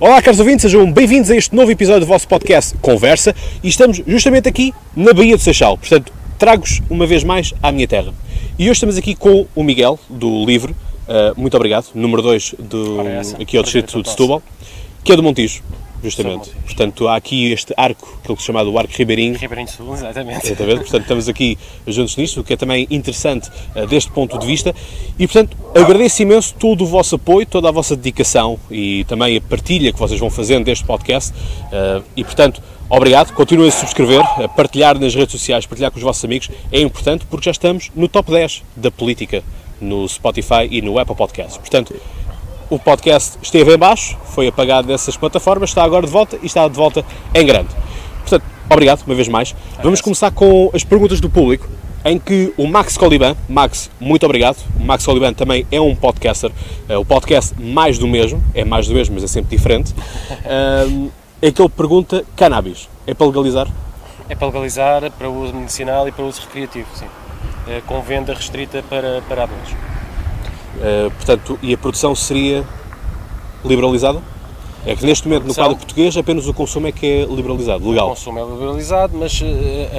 Olá, caros ouvintes, sejam bem-vindos a este novo episódio do vosso podcast Conversa e estamos justamente aqui na Baía do Seixal. Portanto, trago-vos uma vez mais à minha terra. E hoje estamos aqui com o Miguel, do livro. Uh, muito obrigado, número 2 aqui ao Distrito de Setúbal, que é do Montijo justamente. Portanto, há aqui este arco, aquilo que se chama o arco ribeirinho. Ribeirinho Sul, exatamente. exatamente. Portanto, estamos aqui juntos nisto, o que é também interessante uh, deste ponto de vista. E, portanto, agradeço imenso todo o vosso apoio, toda a vossa dedicação e também a partilha que vocês vão fazendo deste podcast. Uh, e, portanto, obrigado. Continuem a subscrever, a partilhar nas redes sociais, partilhar com os vossos amigos. É importante porque já estamos no top 10 da política no Spotify e no Apple Podcasts. Portanto, o podcast esteve em baixo, foi apagado dessas plataformas, está agora de volta e está de volta em grande. Portanto, obrigado uma vez mais. Vamos começar com as perguntas do público, em que o Max Coliban, Max, muito obrigado. O Max Coliban também é um podcaster, é o podcast mais do mesmo, é mais do mesmo, mas é sempre diferente. é que ele pergunta: cannabis, é para legalizar? É para legalizar, para uso medicinal e para uso recreativo, sim. É, com venda restrita para, para adultos. Uh, portanto, e a produção seria liberalizada? É que neste momento, no quadro português, apenas o consumo é que é liberalizado, legal. O consumo é liberalizado, mas uh,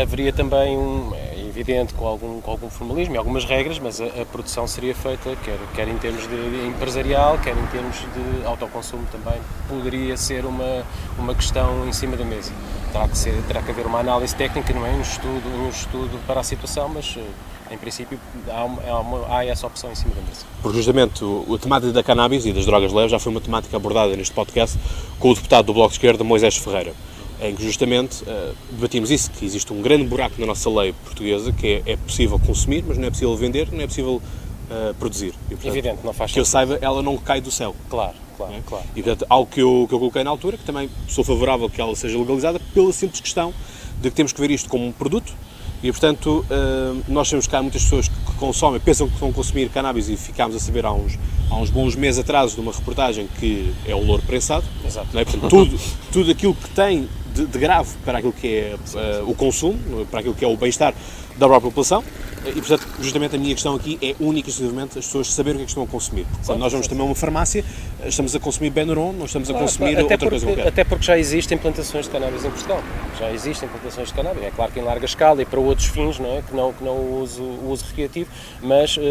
haveria também um. É evidente, com algum, com algum formalismo e algumas regras, mas a, a, produção seria feita, quer, quer em termos de empresarial, quer em termos de autoconsumo também. Poderia ser uma, uma questão em cima da mesa. Terá que, ser, terá que haver uma análise técnica, não é? Um estudo, um estudo para a situação, mas. Em princípio, há, uma, há, essa opção em cima da mesa. Porque justamente a temática da cannabis e das drogas leves já foi uma temática abordada neste podcast com o deputado do Bloco de Esquerda, Moisés Ferreira, em que justamente uh, debatimos isso, que existe um grande buraco na nossa lei portuguesa, que é, é possível consumir, mas não é possível vender, não é possível uh, produzir. E, portanto, Evidente, não faz Que eu saiba, ela não cai do céu. Claro, claro, é? claro. E portanto, algo que eu, que eu coloquei na altura, que também sou favorável que ela seja legalizada, pela simples questão de que temos que ver isto como um produto, e, portanto, eh, nós que há muitas pessoas que consomem, pensam que vão consumir cannabis e ficámos a saber há uns, há uns bons meses atrás de uma reportagem que é o louro prensado. Exato. Não é? Portanto, tudo, tudo aquilo que tem de, de grave para aquilo que é uh, o consumo, para aquilo que é o bem-estar da própria população. E, portanto, justamente a minha questão aqui é única e exclusivamente as pessoas saberem o que é que estão a consumir. Quando nós vamos também a uma farmácia, estamos a consumir Benuron, não estamos a consumir até outra porque, coisa qualquer. Até porque já existem plantações de cannabis em Portugal. Já existem plantações de cannabis. É claro que em larga escala e para outros fins, não é? que não, que não o, uso, o uso recreativo, mas uh,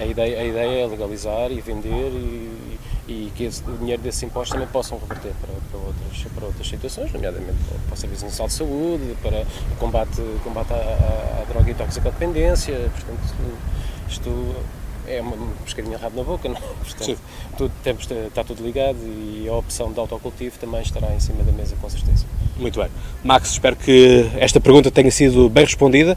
a, ideia, a ideia é legalizar e vender e, e que esse, o dinheiro desses impostos também possam reverter para, para, outras, para outras situações, nomeadamente para, o Serviço Nacional de Saúde, para o combate, combate à, à, à droga e toxicodependência, portanto, isto é uma pescadinha rabo na boca, não? É? Portanto, tudo, temos, está tudo ligado e a opção de autocultivo também estará em cima da mesa, com certeza. Muito bem. Max, espero que esta pergunta tenha sido bem respondida.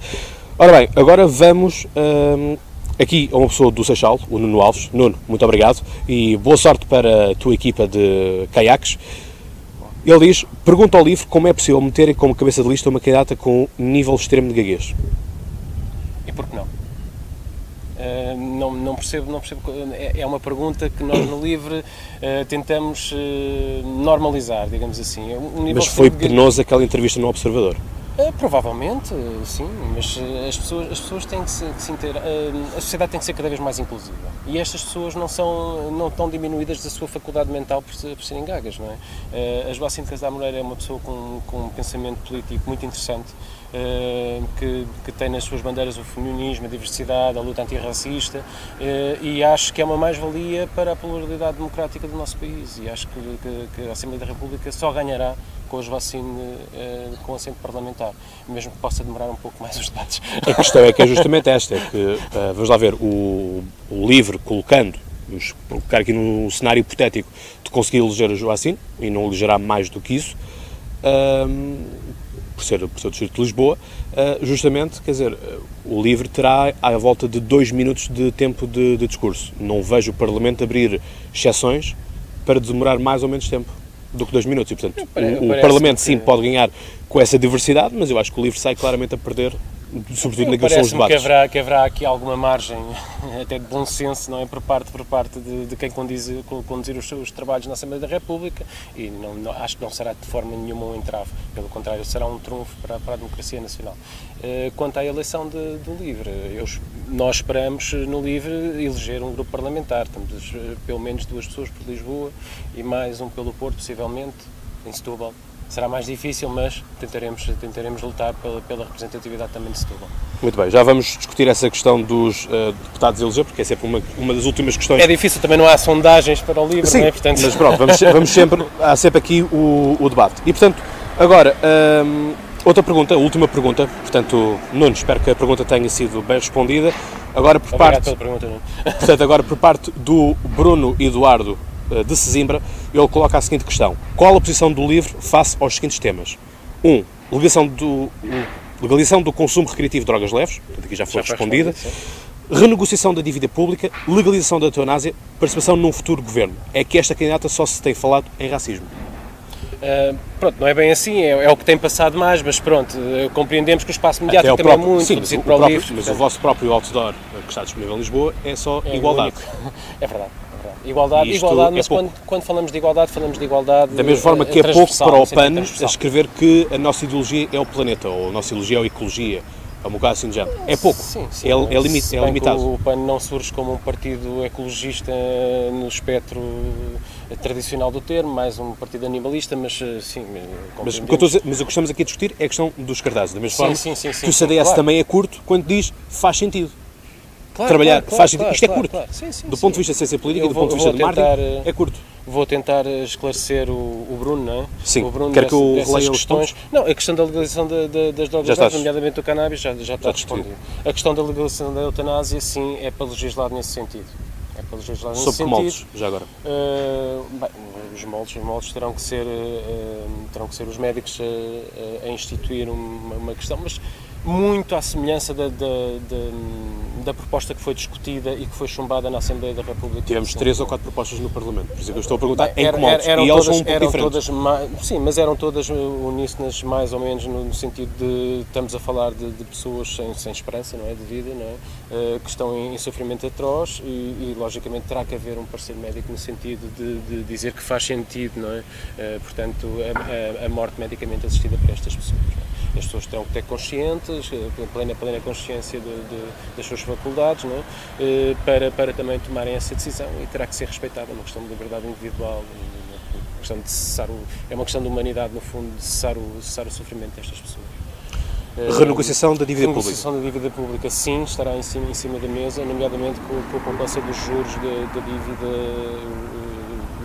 Ora bem, agora vamos hum, aqui a uma pessoa do Seixal, o Nuno Alves. Nuno, muito obrigado e boa sorte para a tua equipa de caiaques. Ele diz, pergunta ao livro como é possível meterem como cabeça de lista uma candidata com nível extremo de gaguez. E por que não? Uh, não, não, percebo, não percebo. É, é uma pergunta que nós no livro uh, tentamos uh, normalizar, digamos assim. Um Mas foi penoso aquela entrevista no Observador. Uh, provavelmente, sim, mas uh, as pessoas, as pessoas têm que se, que se inter... Uh, a sociedade tem que ser cada vez mais inclusiva e estas pessoas não são não estão diminuídas da sua faculdade mental por, por serem gagas, não é? A Joacine Casar Moreira é uma pessoa com, com um pensamento político muito interessante que, que, tem nas suas bandeiras o feminismo, a diversidade, a luta antirracista e acho que é uma mais-valia para a pluralidade democrática do nosso país e acho que, que, que a Assembleia da República só ganhará com as vacinas uh, com assento parlamentar, mesmo que possa demorar um pouco mais os debates. A questão é que é justamente esta, é que, uh, vamos lá ver, o, o LIVRE colocando, vamos colocar aqui num cenário hipotético, de conseguir eleger a Joacine, e não elegerá mais do que isso, uh, por ser, por ser o Distrito de Lisboa, uh, justamente, quer dizer, o LIVRE terá à volta de dois minutos de tempo de, de discurso. Não vejo o Parlamento abrir exceções para demorar mais ou menos tempo do que dois minutos. E, portanto, o, o Parlamento sim pode ganhar com essa diversidade, mas eu acho que o livro sai claramente a perder sobretudo naqueles são os Parece-me que debates. haverá, que haverá aqui alguma margem, até de bom senso, não é? Por parte, por parte de, de quem condiz, conduzir os seus trabalhos na Assembleia da República e não, não- acho que não será de forma nenhuma um entrave. Pelo contrário, será um trunfo para, para a democracia nacional. Eh, Quanto à eleição de- do LIVRE, eu nós esperamos eh, no LIVRE eleger um grupo parlamentar. Temos eh, pelo menos duas pessoas por Lisboa e mais um pelo Porto, possivelmente, em Setúbal. Será mais difícil, mas tentaremos, tentaremos lutar pela, pela representatividade também de Setúbal. Muito bem, já vamos discutir essa questão dos eh, deputados a eleger, porque é sempre uma, uma das últimas questões. É difícil, também não há sondagens para o livro, Sim, não é? Portanto, mas pronto, vamos, vamos sempre, há sempre aqui o, o debate. E portanto, agora, hum, outra pergunta, última pergunta, portanto, Nuno, espero que a pergunta tenha sido bem respondida. Agora por Obrigado parte, pela pergunta. Nuno. portanto, agora por parte do Bruno Eduardo de Sesimbra, ele coloca a seguinte questão: Qual a posição do livro face aos seguintes temas? 1. Um, legalização do, legalização do consumo recreativo de drogas leves, portanto, aqui já foi Já respondida. Renegociação da dívida pública, legalização da eutanásia, participação num futuro governo. É que esta candidata só se tem falado em racismo. Uh, pronto, não é bem assim, é, é o que tem passado mais, mas pronto, uh, compreendemos que o espaço mediático o também próprio- é muito sim, o para o próprio- livro. Mas o portanto, vosso próprio outdoor eh, que está disponível em Lisboa é só é igualdade. único. É verdade. É. Igualdade, isto igualdade, é mas quando, quando falamos de igualdade, falamos de igualdade. Da mesma forma uh, que é pouco para o sentido PAN escrever que a nossa ideologia é o planeta, ou a nossa ideologia é a ecologia, é um bocado assim de género. É pouco, Sim, sim, é, é, limi- é limitado. O PAN não surge como um partido ecologista no espectro tradicional do termo, mais um partido animalista, mas uh, sim, Mas o, a dizer- mas o que estamos aqui a discutir é a questão dos cartazes. Da mesma Sim, forma sim, sim, sim, que o CDS claro. também é curto quando diz faz sentido. Claro, Trabalhar claro, faz claro, Isto é curto. Sim, sim, Do sim. ponto de vista de ciência política e do vou- ponto de vista vou de marketing, tentar, eh, é curto. Vou tentar esclarecer o, o Bruno, não é? Sim. O Bruno Quer que eu releia questões. Não, a questão da legalização da- da- das drogas Já nomeadamente o cannabis, já, já está respondido. A questão da legalização da eutanásia, sim, é para legislar nesse sentido. É para legislar nesse Sob que sentido. moldes, já agora. Uh, bem, os moldes, os moldes terão que ser, uh, terão que ser os médicos a, a- a instituir uma, uma questão, mas muito à semelhança da, da, da- da proposta que foi discutida e que foi chumbada na Assembleia da República. Tivemos três ou quatro propostas no Parlamento. Por isso é que eu estou a perguntar em Era- que moldes. eram e elas todas, um eram diferentes. todas sim, mas eram todas uníssonas mais ou menos no, no sentido de estamos a falar de, de pessoas sem, sem esperança, não é, de vida, não é, Uh, que estão em, em sofrimento atroz e, e, logicamente terá que haver um parecer médico no sentido de, de dizer que faz sentido, não é, Uh, portanto a, a- a morte medicamente assistida para estas pessoas. As pessoas terão que ter conscientes, uh, plena, plena consciência de- de- das suas faculdades, não é? Uh, para, para também tomarem essa decisão e terá que ser respeitada, uma questão de liberdade individual, uma questão de cessar o, é uma questão de humanidade, no fundo, de cessar o, cessar o sofrimento destas pessoas. Uh, Renegociação da dívida pública. renegociação da dívida pública, sim, estará em cima, em cima da mesa, nomeadamente com, com a poupança dos juros da, da dívida,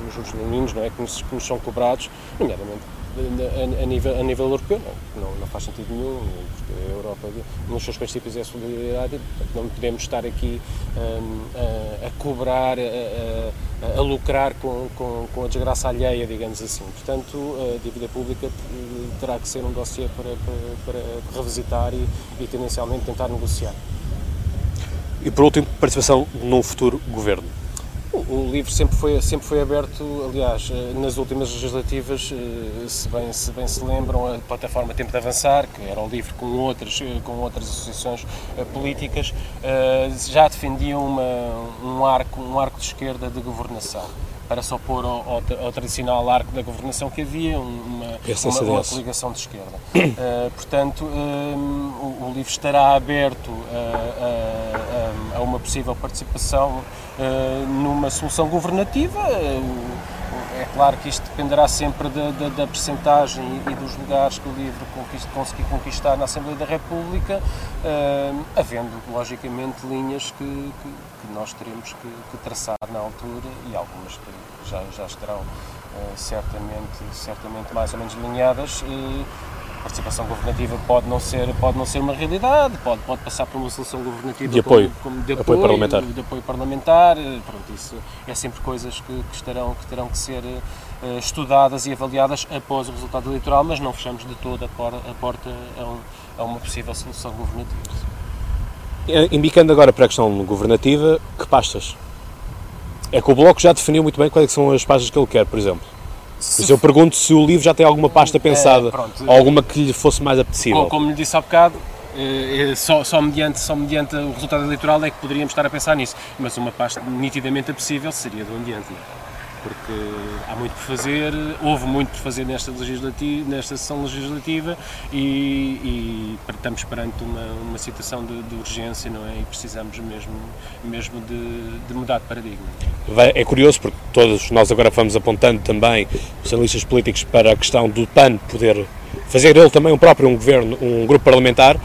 os juros meninos, não é? Que nos, que nos são cobrados, nomeadamente a, a nível, a nível europeu, não, não, não faz sentido nenhum, porque a Europa, nos seus princípios, é solidariedade, portanto, não podemos estar aqui hum, a, a cobrar, a, a- a lucrar com, com, com a desgraça alheia, digamos assim. Portanto, a dívida pública eh, terá que ser um dossiê para, para, para revisitar e, e tendencialmente tentar negociar. E por último, participação num futuro governo. O, o livro sempre foi, sempre foi aberto, aliás, eh, nas últimas legislativas, eh, se bem, se bem se lembram, a plataforma Tempo de Avançar, que era o livro com outras, eh, com outras associações políticas, já defendiam uma, um, arco, um arco de esquerda de governação para se opor ao, ao, ao tradicional arco da governação que havia, um- uma, uma, uma coligação de esquerda. Portanto, o, o livro estará aberto a, a- a uma possível participação eh, numa solução governativa. Eh, É claro que isto dependerá sempre da, da, da percentagem e, e dos lugares que o livro conquist, conseguir conquistar na Assembleia da República, eh, havendo, logicamente, linhas que, que, que nós teremos que, que traçar na altura e algumas que já, já estarão certamente, certamente mais ou menos delineadas. eh, a participação governativa pode não ser pode não ser uma realidade pode pode passar por uma solução governativa De apoio. como, como de Apoio apoio, parlamentar. de apoio parlamentar pronto isso é sempre coisas que, que estarão que terão que ser eh, estudadas e avaliadas após o resultado eleitoral mas não fechamos de toda a, por, a porta a, um- a uma possível solução governativa Eh, Embicando agora para a questão governativa, que pastas? É que o Bloco já definiu muito bem quais é são as pastas que ele quer, por exemplo. Mas eu pergunto se o livro já tem alguma pasta pensada, pronto. ou alguma que lhe fosse mais apetecível. como, como lhe disse há bocado eh, só, só, mediante, só mediante o resultado eleitoral é que poderíamos estar a pensar nisso. Mas uma pasta nitidamente apetecível seria do ambiente. Não é? Porque há muito por fazer, houve muito por fazer nesta, legislativa, nesta sessão legislativa e, e estamos perante uma, uma situação de, de, urgência não é? e precisamos mesmo, mesmo de, de, mudar de paradigma. É curioso porque todos nós agora vamos apontando também os analistas políticos para a questão do PAN poder fazer ele também um próprio um governo, um grupo parlamentar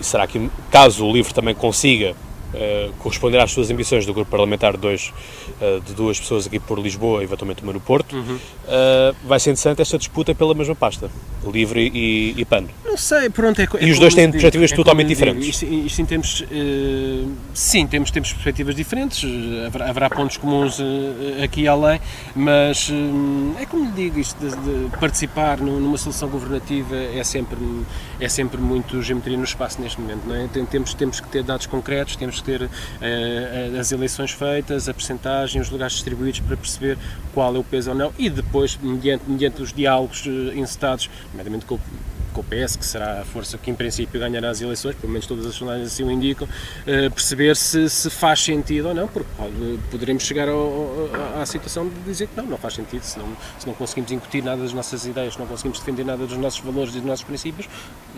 e será que caso o livro também consiga uh, corresponder às suas ambições do grupo parlamentar de, dois, uh, de duas pessoas aqui por Lisboa e eventualmente uma no Porto, uhum. uh, vai ser interessante esta disputa pela mesma pasta, Livre e, e PAN. Não sei, pronto, é, é E os dois têm perspectivas é totalmente diferentes. Isto, isto, em termos, sim, temos, temos perspectivas diferentes, haverá, haverá pontos comuns aqui e além, mas é como lhe digo, isto de, de participar numa solução governativa é sempre, é sempre muito geometria no espaço neste momento, não é? Temos, temos que ter dados concretos, temos ter uh, as eleições feitas, a percentagem, os lugares distribuídos para perceber qual é o peso ou não e depois, mediante, mediante os diálogos uh, encetados, nomeadamente com com o PS, que será a força que em princípio ganhará as eleições, pelo menos todas as sondagens assim o indicam, uh, perceber se, se faz sentido ou não, porque pode, poderemos chegar ao, à situação de dizer que não, não faz sentido, se não, se não conseguimos incutir nada das nossas ideias, se não conseguimos defender nada dos nossos valores e dos nossos princípios,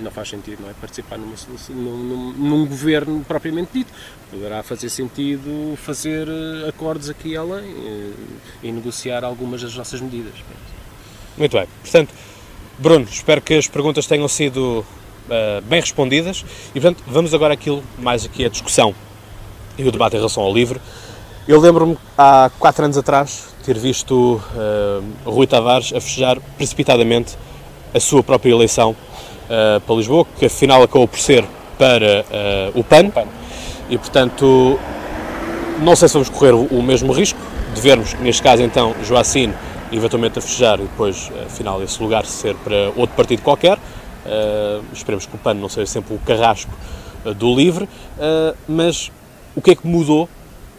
não faz sentido, não é? Participar numa, num, num, governo propriamente dito. Poderá fazer sentido fazer eh, acordos aqui e além e, eh, e negociar algumas das nossas medidas. Muito bem. Portanto, Bruno, espero que as perguntas tenham sido uh, bem respondidas e, portanto, vamos agora àquilo, mais aqui a discussão e o debate em relação ao livro. Eu lembro-me, há quatro anos atrás, ter visto uh, Rui Tavares a festejar precipitadamente a sua própria eleição uh, para Lisboa, que afinal acabou por ser para o PAN, e portanto não sei se vamos correr o, mesmo risco de vermos, neste caso então, Joacine eventualmente a festejar e depois, afinal, esse lugar ser para outro partido qualquer. Uh, esperemos que o PAN não seja sempre o carrasco uh, do LIVRE, uh, mas o que é que mudou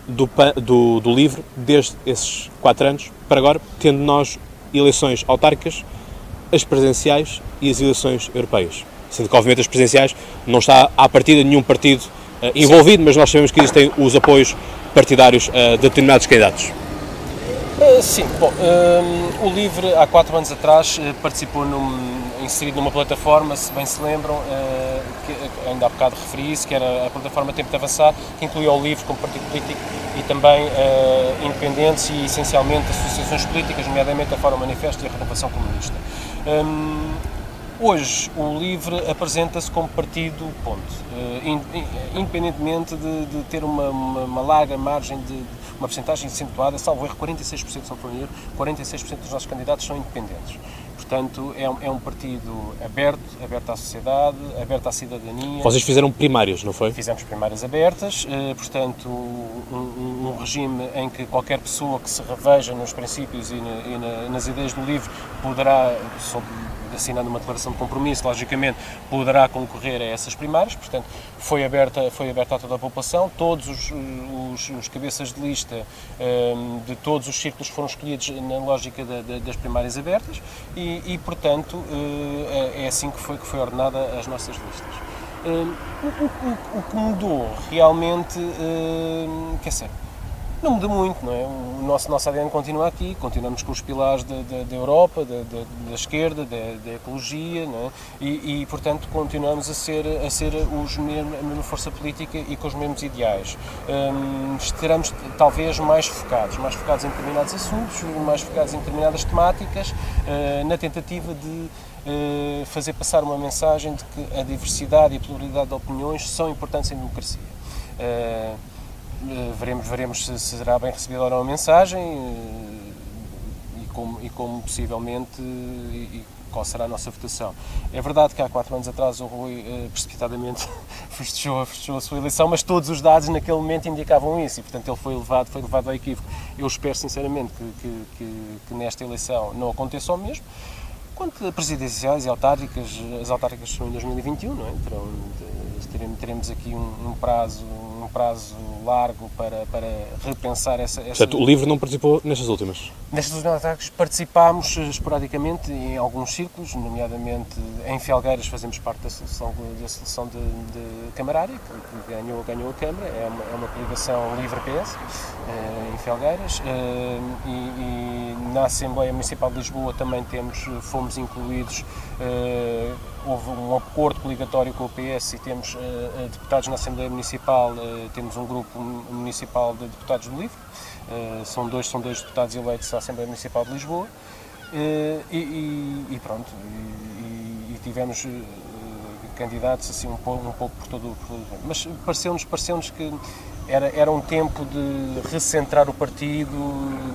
do, PAN, do, do LIVRE desde esses quatro anos para agora, tendo nós eleições autárquicas, as presidenciais e as eleições europeias? Sendo que, obviamente, as presidenciais não está à partida nenhum partido envolvido, Sim. mas nós sabemos que existem os apoios partidários a determinados candidatos. Uh, sim, bom, uh, o Livre há quatro anos atrás uh, participou num, inserido numa plataforma, se bem se lembram, que, ainda há bocado referi isso, que era a plataforma Tempo de Avançar, que incluía o Livre como partido político e também independentes e essencialmente associações políticas, nomeadamente a Fórum Manifesto e a Renovação Comunista. Um, Hoje, o LIVRE apresenta-se como partido, ponto. Independentemente de, de ter uma, uma, uma larga margem de, uma porcentagem acentuada, salvo erro, 46%, se não estou 46% dos nossos candidatos são independentes. Portanto, é um, é um, partido aberto, aberto à sociedade, aberto à cidadania. Vocês fizeram primárias, não foi? Fizemos primárias abertas, eh, portanto, um, um, regime em que qualquer pessoa que se reveja nos princípios e, na, e na, nas ideias do livro poderá, sob assinando uma declaração de compromisso, logicamente poderá concorrer a essas primárias, portanto foi aberta, foi aberta a toda a população, todos os, os, os cabeças de lista um, de todos os círculos foram escolhidos na lógica da, da, das primárias abertas e, e portanto uh, é assim que foi, que foi ordenada as nossas listas. Um, o, o, o, que mudou realmente, um, quer dizer, não muda muito, não é? O nosso, nosso ADN continua aqui, continuamos com os pilares da, Europa, da, da, da esquerda, da, ecologia, é? E, e, portanto, continuamos a ser, a ser os mesmos, a mesma força política e com os mesmos ideais. Um, estaremos talvez mais focados, mais focados em determinados assuntos, mais focados em determinadas temáticas, uh, na tentativa de uh, fazer passar uma mensagem de que a diversidade e a pluralidade de opiniões são importantes em democracia. Uh, veremos, veremos se, será bem recebida ou não a mensagem eh, e como, e como possivelmente e, qual será a nossa votação. É verdade que há quatro anos atrás o Rui eh, precipitadamente festejou, festejou a sua eleição, mas todos os dados naquele momento indicavam isso e, portanto, ele foi levado, foi levado ao equívoco. Eu espero, sinceramente, que, que, que, que nesta eleição não aconteça o mesmo. Quanto a presidenciais e autárquicas, as autárquicas são em 2021, não é? Teremos aqui um, um prazo prazo largo para, para repensar essa, essa... Portanto, o livro não participou nestas últimas? Nestas últimas ataques participámos esporadicamente em alguns círculos, nomeadamente em Felgueiras fazemos parte da seleção, da seleção de, de Camarária, que ganhou, ganhou a Câmara, é uma, é uma coligação livre-PS em Felgueiras e, e, na Assembleia Municipal de Lisboa também temos, fomos incluídos houve um acordo coligatório com o PS e temos uh, deputados na Assembleia Municipal, uh, temos um grupo municipal de deputados do LIVRE, uh, são, dois, são dois deputados eleitos à Assembleia Municipal de Lisboa, e, e, e, pronto, e, e tivemos candidatos assim um pouco, um pouco por todo, todo mas pareceu-nos pareceu que era, era um tempo de recentrar o partido,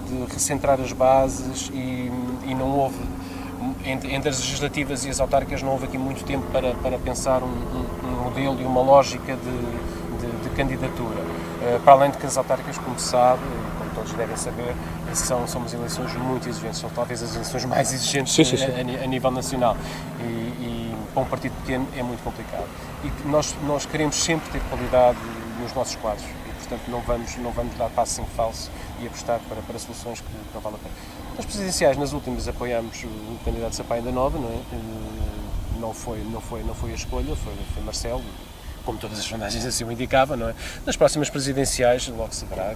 de recentrar as bases e, e não houve entre, entre, as legislativas e as autárquicas não houve aqui muito tempo para, para pensar um, um, um modelo e uma lógica de candidatura. Uh, para além de que as autárquicas, como se sabe, como todos devem saber, são, são umas eleições muito exigentes, são talvez as eleições mais exigentes sim, sim, sim. A, a, nível nacional. E, e, para um partido pequeno é muito complicado. E nós, nós queremos sempre ter qualidade nos nossos quadros e, portanto, não vamos, não vamos dar passo em falso e apostar para, para soluções que não valem a pena. Nas presidenciais, nas últimas, apoiámos o candidato Sampaio da Nova, não é? Eh, não foi, não foi, não foi a escolha, foi, foi Marcelo, como todas as sondagens assim o indicavam, não é? Nas próximas presidenciais, logo se verá,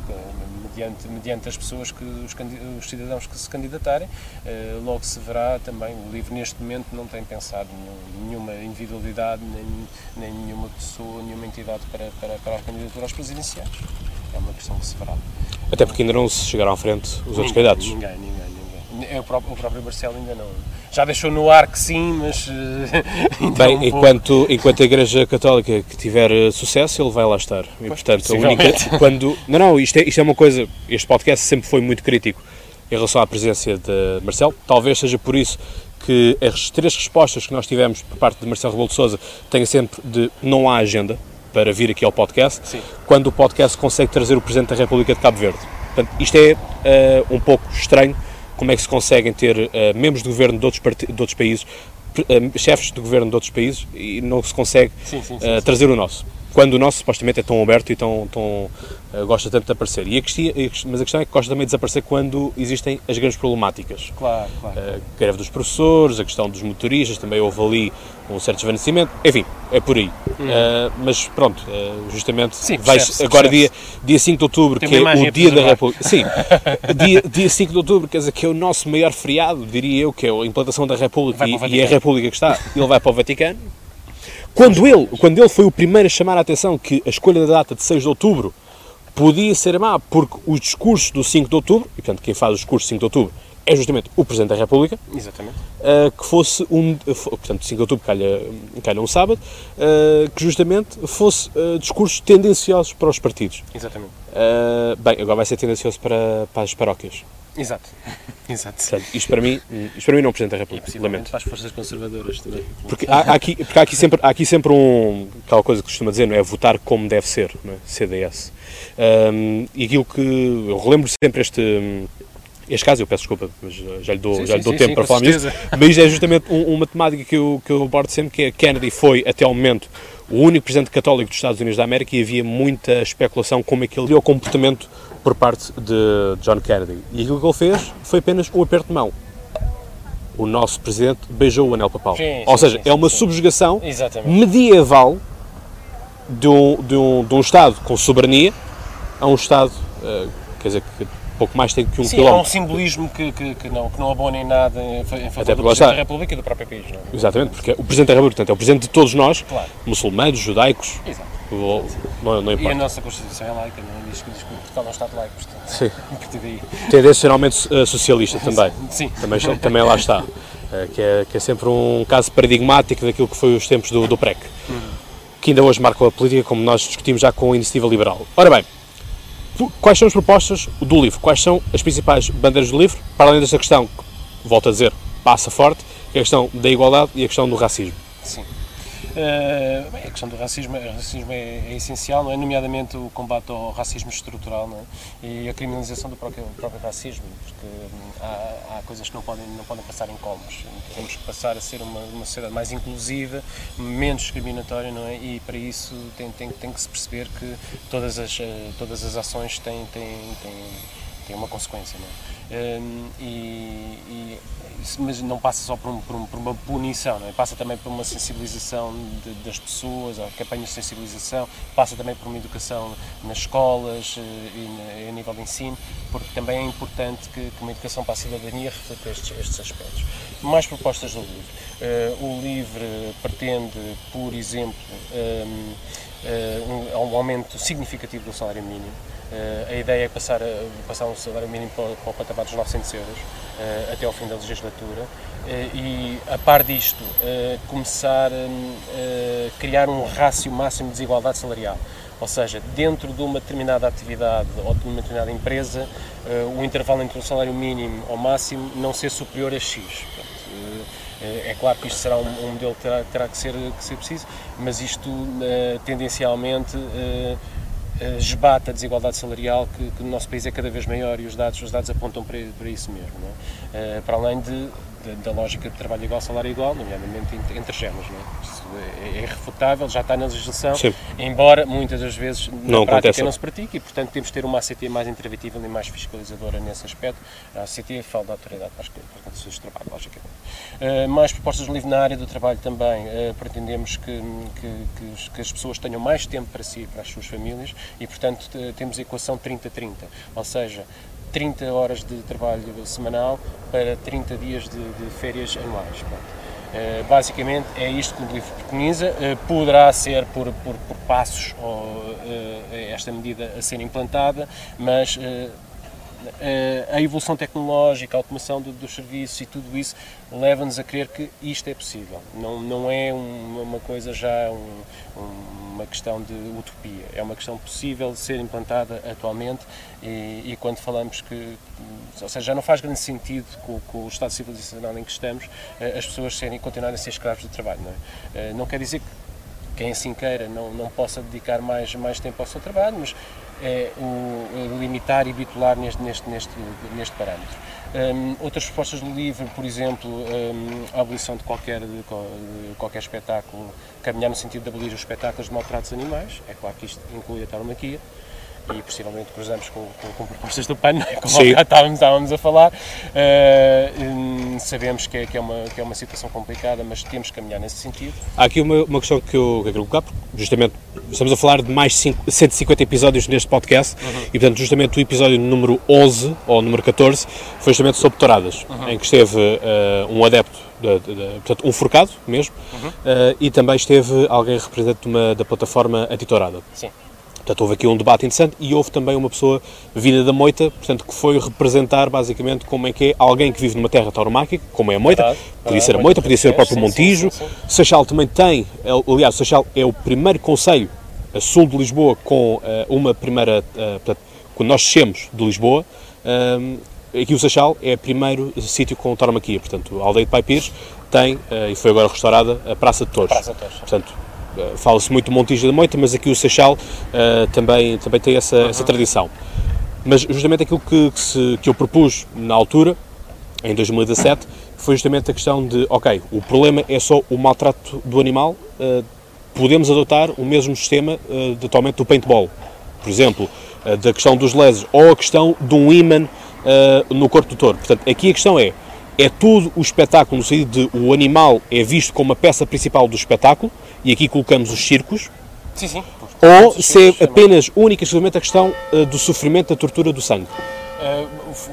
mediante, mediante as pessoas, que os, os cidadãos que se candidatarem, eh, logo se verá também. O LIVRE, neste momento, não tem pensado nenhuma individualidade, nem, nem nenhuma pessoa, nenhuma entidade para, para, para a candidatura às presidenciais. É uma questão que se verá. Até porque ainda não se chegaram à frente os ninguém, outros candidatos. Ninguém, ninguém, ninguém. O próprio, o próprio Marcelo ainda não. Já deixou no ar que sim, mas. Bem, um enquanto, enquanto a Igreja Católica que tiver eh, sucesso, ele vai lá estar. E, pois, portanto, a única. Quando, não, não, isto é, isto é uma coisa. Este podcast sempre foi muito crítico em relação à presença de Marcelo. Talvez seja por isso que as três respostas que nós tivemos por parte de Marcelo Rebelo de Souza têm sempre de não há agenda para vir aqui ao podcast, Sim. quando o podcast consegue trazer o Presidente da República de Cabo Verde. Portanto, isto é uh, um pouco estranho, como é que se conseguem ter uh, membros de governo de outros, de outros países, uh, chefes de governo de outros países, e não se consegue sim, sim, trazer o nosso. Quando o nosso supostamente é tão aberto e tão, tão gosta tanto de aparecer. E a questão, mas a questão é que gosta também de desaparecer quando existem as grandes problemáticas. Claro, claro. A greve dos professores, a questão dos motoristas, também houve ali um certo desvanecimento, enfim, é por aí. Hum. Uh, mas pronto, uh, justamente Sim, vai agora dia, dia 5 de outubro, Tem que é o dia da República. Sim, É dia, dia 5 de outubro, quer dizer, que é o nosso maior feriado, diria eu, que é a implantação da República e, e, a República que está, ele vai para o Vaticano. Quando ele, quando ele foi o primeiro a chamar a atenção que a escolha da data de 6 de outubro podia ser má, porque os discursos do 5 de outubro, e portanto quem faz o discurso do 5 de outubro é justamente o Presidente da República, Exatamente. Uh, que fosse um, portanto, 5 de outubro calha, calha um sábado, uh, que justamente fosse uh, discursos tendenciosos para os partidos. Exatamente. bem, agora vai ser tendencioso para, para as paróquias. Exato. Exato. Portanto, isto para mim, isto para mim não é o Presidente da República, e lamento. para as forças conservadoras também. Porque há, há, aqui, porque há, aqui sempre, há aqui sempre um, aquela coisa que costuma dizer, não é? Votar como deve ser, não é? CDS. Um, e aquilo que eu relembro sempre este este caso, eu peço desculpa, mas já lhe dou, sim, já lhe dou sim, tempo sim, para falar nisso. Mas é justamente um, uma temática que eu, que eu abordo sempre, que é Kennedy foi, até ao momento, o único presidente católico dos Estados Unidos da América e havia muita especulação como é que ele deu o comportamento por parte de John Kennedy. E aquilo que ele fez foi apenas um aperto de mão. O nosso presidente beijou o anel papal. Sim, Ou seja, é uma subjugação Exatamente. medieval de um, de, um, de um Estado com soberania a um Estado, uh, quer dizer, que pouco mais que um Sim, há um quilómetro. simbolismo que, que, que não, que não abona em nada em, fa- em favor Até do Presidente está. da República e do próprio país. Não é? Exatamente, porque o Presidente da República portanto, é o Presidente de todos nós, Claro. muçulmanos, judaicos, Exato. o- não, não E a importa. nossa Constituição é laica, não é? Diz que, diz que Portugal é um Estado laico, portanto. Sim. A partir daí. Tendencialmente uh, socialista também. Sim. Também, também lá está. Uh, que, é, que é sempre um caso paradigmático daquilo que foi os tempos do, do PREC. Que ainda hoje marcam a política, como nós discutimos já com a Iniciativa Liberal. Ora bem, quais são as propostas do livro? Quais são as principais bandeiras do livro? Para além desta questão, que, volto a dizer, passa forte, que é a questão da igualdade e a questão do racismo. Sim. Uh, a questão do racismo, racismo é, é, essencial, não é? nomeadamente o combate ao racismo estrutural é? e a criminalização do próprio, próprio racismo, porque hum, há, há, coisas que não podem, não podem passar em colmos. Temos que passar a ser uma, uma sociedade mais inclusiva, menos discriminatória, não é? e para isso tem, tem, tem que se perceber que todas as, eh, todas as ações têm, têm, têm, têm uma consequência. Não é? Um, e, e mas não passa só por, um, por, um, por uma punição, é? passa também por uma sensibilização de, das pessoas, a campanha de sensibilização, passa também por uma educação nas escolas eh, e a nível de ensino, porque também é importante que, que uma educação para a cidadania reflita estes, estes aspectos. Mais propostas do livro. Uh, o livro pretende, por exemplo, um, uh, um, um aumento significativo do salário mínimo. Uh, a ideia é passar, passar um salário mínimo para, o patamar dos 900 euros uh, até ao fim da legislatura uh, e, a par disto, começar a criar um rácio máximo de desigualdade salarial. Ou seja, dentro de uma determinada atividade ou de uma determinada empresa, o intervalo entre o salário mínimo ao máximo não ser superior a X. É claro que isto será um, um modelo que terá, terá que, ser, que ser preciso, mas isto tendencialmente eh, esbate a desigualdade salarial que, que, no nosso país é cada vez maior e os dados, os dados apontam para, para isso mesmo. É? Uh, para além de, de, da lógica de trabalho igual, salário igual, nomeadamente entre, entre géneros. É? É, é irrefutável, já está na legislação, Sim. embora muitas das vezes na não prática acontece. não se pratique e, portanto, temos de ter uma ACT mais interventiva e mais fiscalizadora nesse aspecto. A ACT fala da Autoridade para as Condições de Trabalho, logicamente. Uh, mais propostas de livro na área do trabalho também. Uh, pretendemos que, que, que, as pessoas tenham mais tempo para si e para as suas famílias e, portanto, temos a equação 30-30, ou seja, 30 horas de trabalho semanal para 30 dias de, de férias anuais. Uh, basicamente é isto que o livro preconiza. Uh, poderá ser por, por, por passos ou, uh, esta medida a ser implantada, mas eh, a evolução tecnológica, a automação do, dos serviços e tudo isso leva-nos a crer que isto é possível. Não, não é um, uma coisa já um, uma questão de utopia, é uma questão possível de ser implantada atualmente e, e quando falamos que, ou seja, já não faz grande sentido com, com, o estado civilizacional em que estamos eh, as pessoas serem, continuarem a ser escravos do trabalho. Não, é? Eh, não quer dizer que quem assim queira não, não possa dedicar mais, mais tempo ao seu trabalho, mas é o, limitar e bitular neste, neste, neste, neste parâmetro. Um, outras propostas do livro, por exemplo, um, a abolição de qualquer, de qualquer espetáculo, caminhar no sentido de abolir os espetáculos de maltratos animais, é claro que isto inclui a tauromaquia, e possivelmente cruzamos com, com, com propostas do PAN, é? como já estávamos, estávamos a falar. Uh, sabemos que é, que, é uma, que é uma situação complicada, mas temos que caminhar nesse sentido. Há aqui uma, uma questão que eu quero colocar, porque justamente estamos a falar de mais de 150 episódios neste podcast uhum. e, portanto, justamente o episódio número 11 ou número 14 foi justamente sobre touradas, uhum. em que esteve uh, um adepto, de, de, de, portanto, um forcado mesmo, uhum. uh, e também esteve alguém representante de uma, da plataforma anti-tourada. Sim. Portanto, houve aqui um debate interessante e houve também uma pessoa vinda da Moita, portanto, que foi representar basicamente como é que é alguém que vive numa terra tauromáquica, como é a Moita, verdade, podia ser a Moita, podia ser o próprio Montijo. Sim, sim, sim. Seixal também tem, é, aliás, Seixal é o primeiro conselho a sul de Lisboa com uh, uma primeira, uh, portanto, quando nós descemos de Lisboa, uh, aqui o Seixal é o primeiro sítio com tauromaquia, portanto, a aldeia de Pai Pires tem, e foi agora restaurada, a Praça de Torres. Praça de Torres. Portanto, fala-se muito do Montijo da Moita, mas aqui o Seixal uh, também, também tem essa, uhum. essa tradição. Mas justamente aquilo que, que, se, que eu propus na altura, em 2017, foi justamente a questão de, ok, o problema é só o maltrato do animal, uh, podemos adotar o mesmo sistema uh, de atualmente do paintball, por exemplo, uh, da questão dos lasers, ou a questão de um imã no corpo do touro. Portanto, aqui a questão é, é tudo o espetáculo, no sentido de o animal é visto como a peça principal do espetáculo, e aqui colocamos os circos, sim, sim. ou se é apenas, única e exclusivamente a questão uh, do sofrimento, da tortura do sangue. Uh,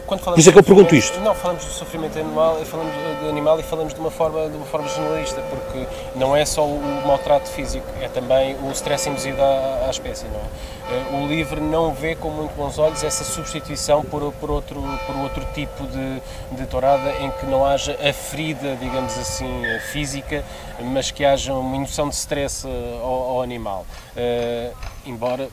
quando falamos Por isso é que eu pergunto isto. Não, falamos do sofrimento animal, falamos de animal e falamos de uma forma, de uma forma generalista, porque não é só o maltrato físico, é também o stress induzido à, à espécie, não é? Eh, o livro não vê com muito bons olhos essa substituição por, por, outro, por outro tipo de, de tourada em que não haja a ferida, digamos assim, física, mas que haja uma indução de stress ao, ao animal. Uh, embora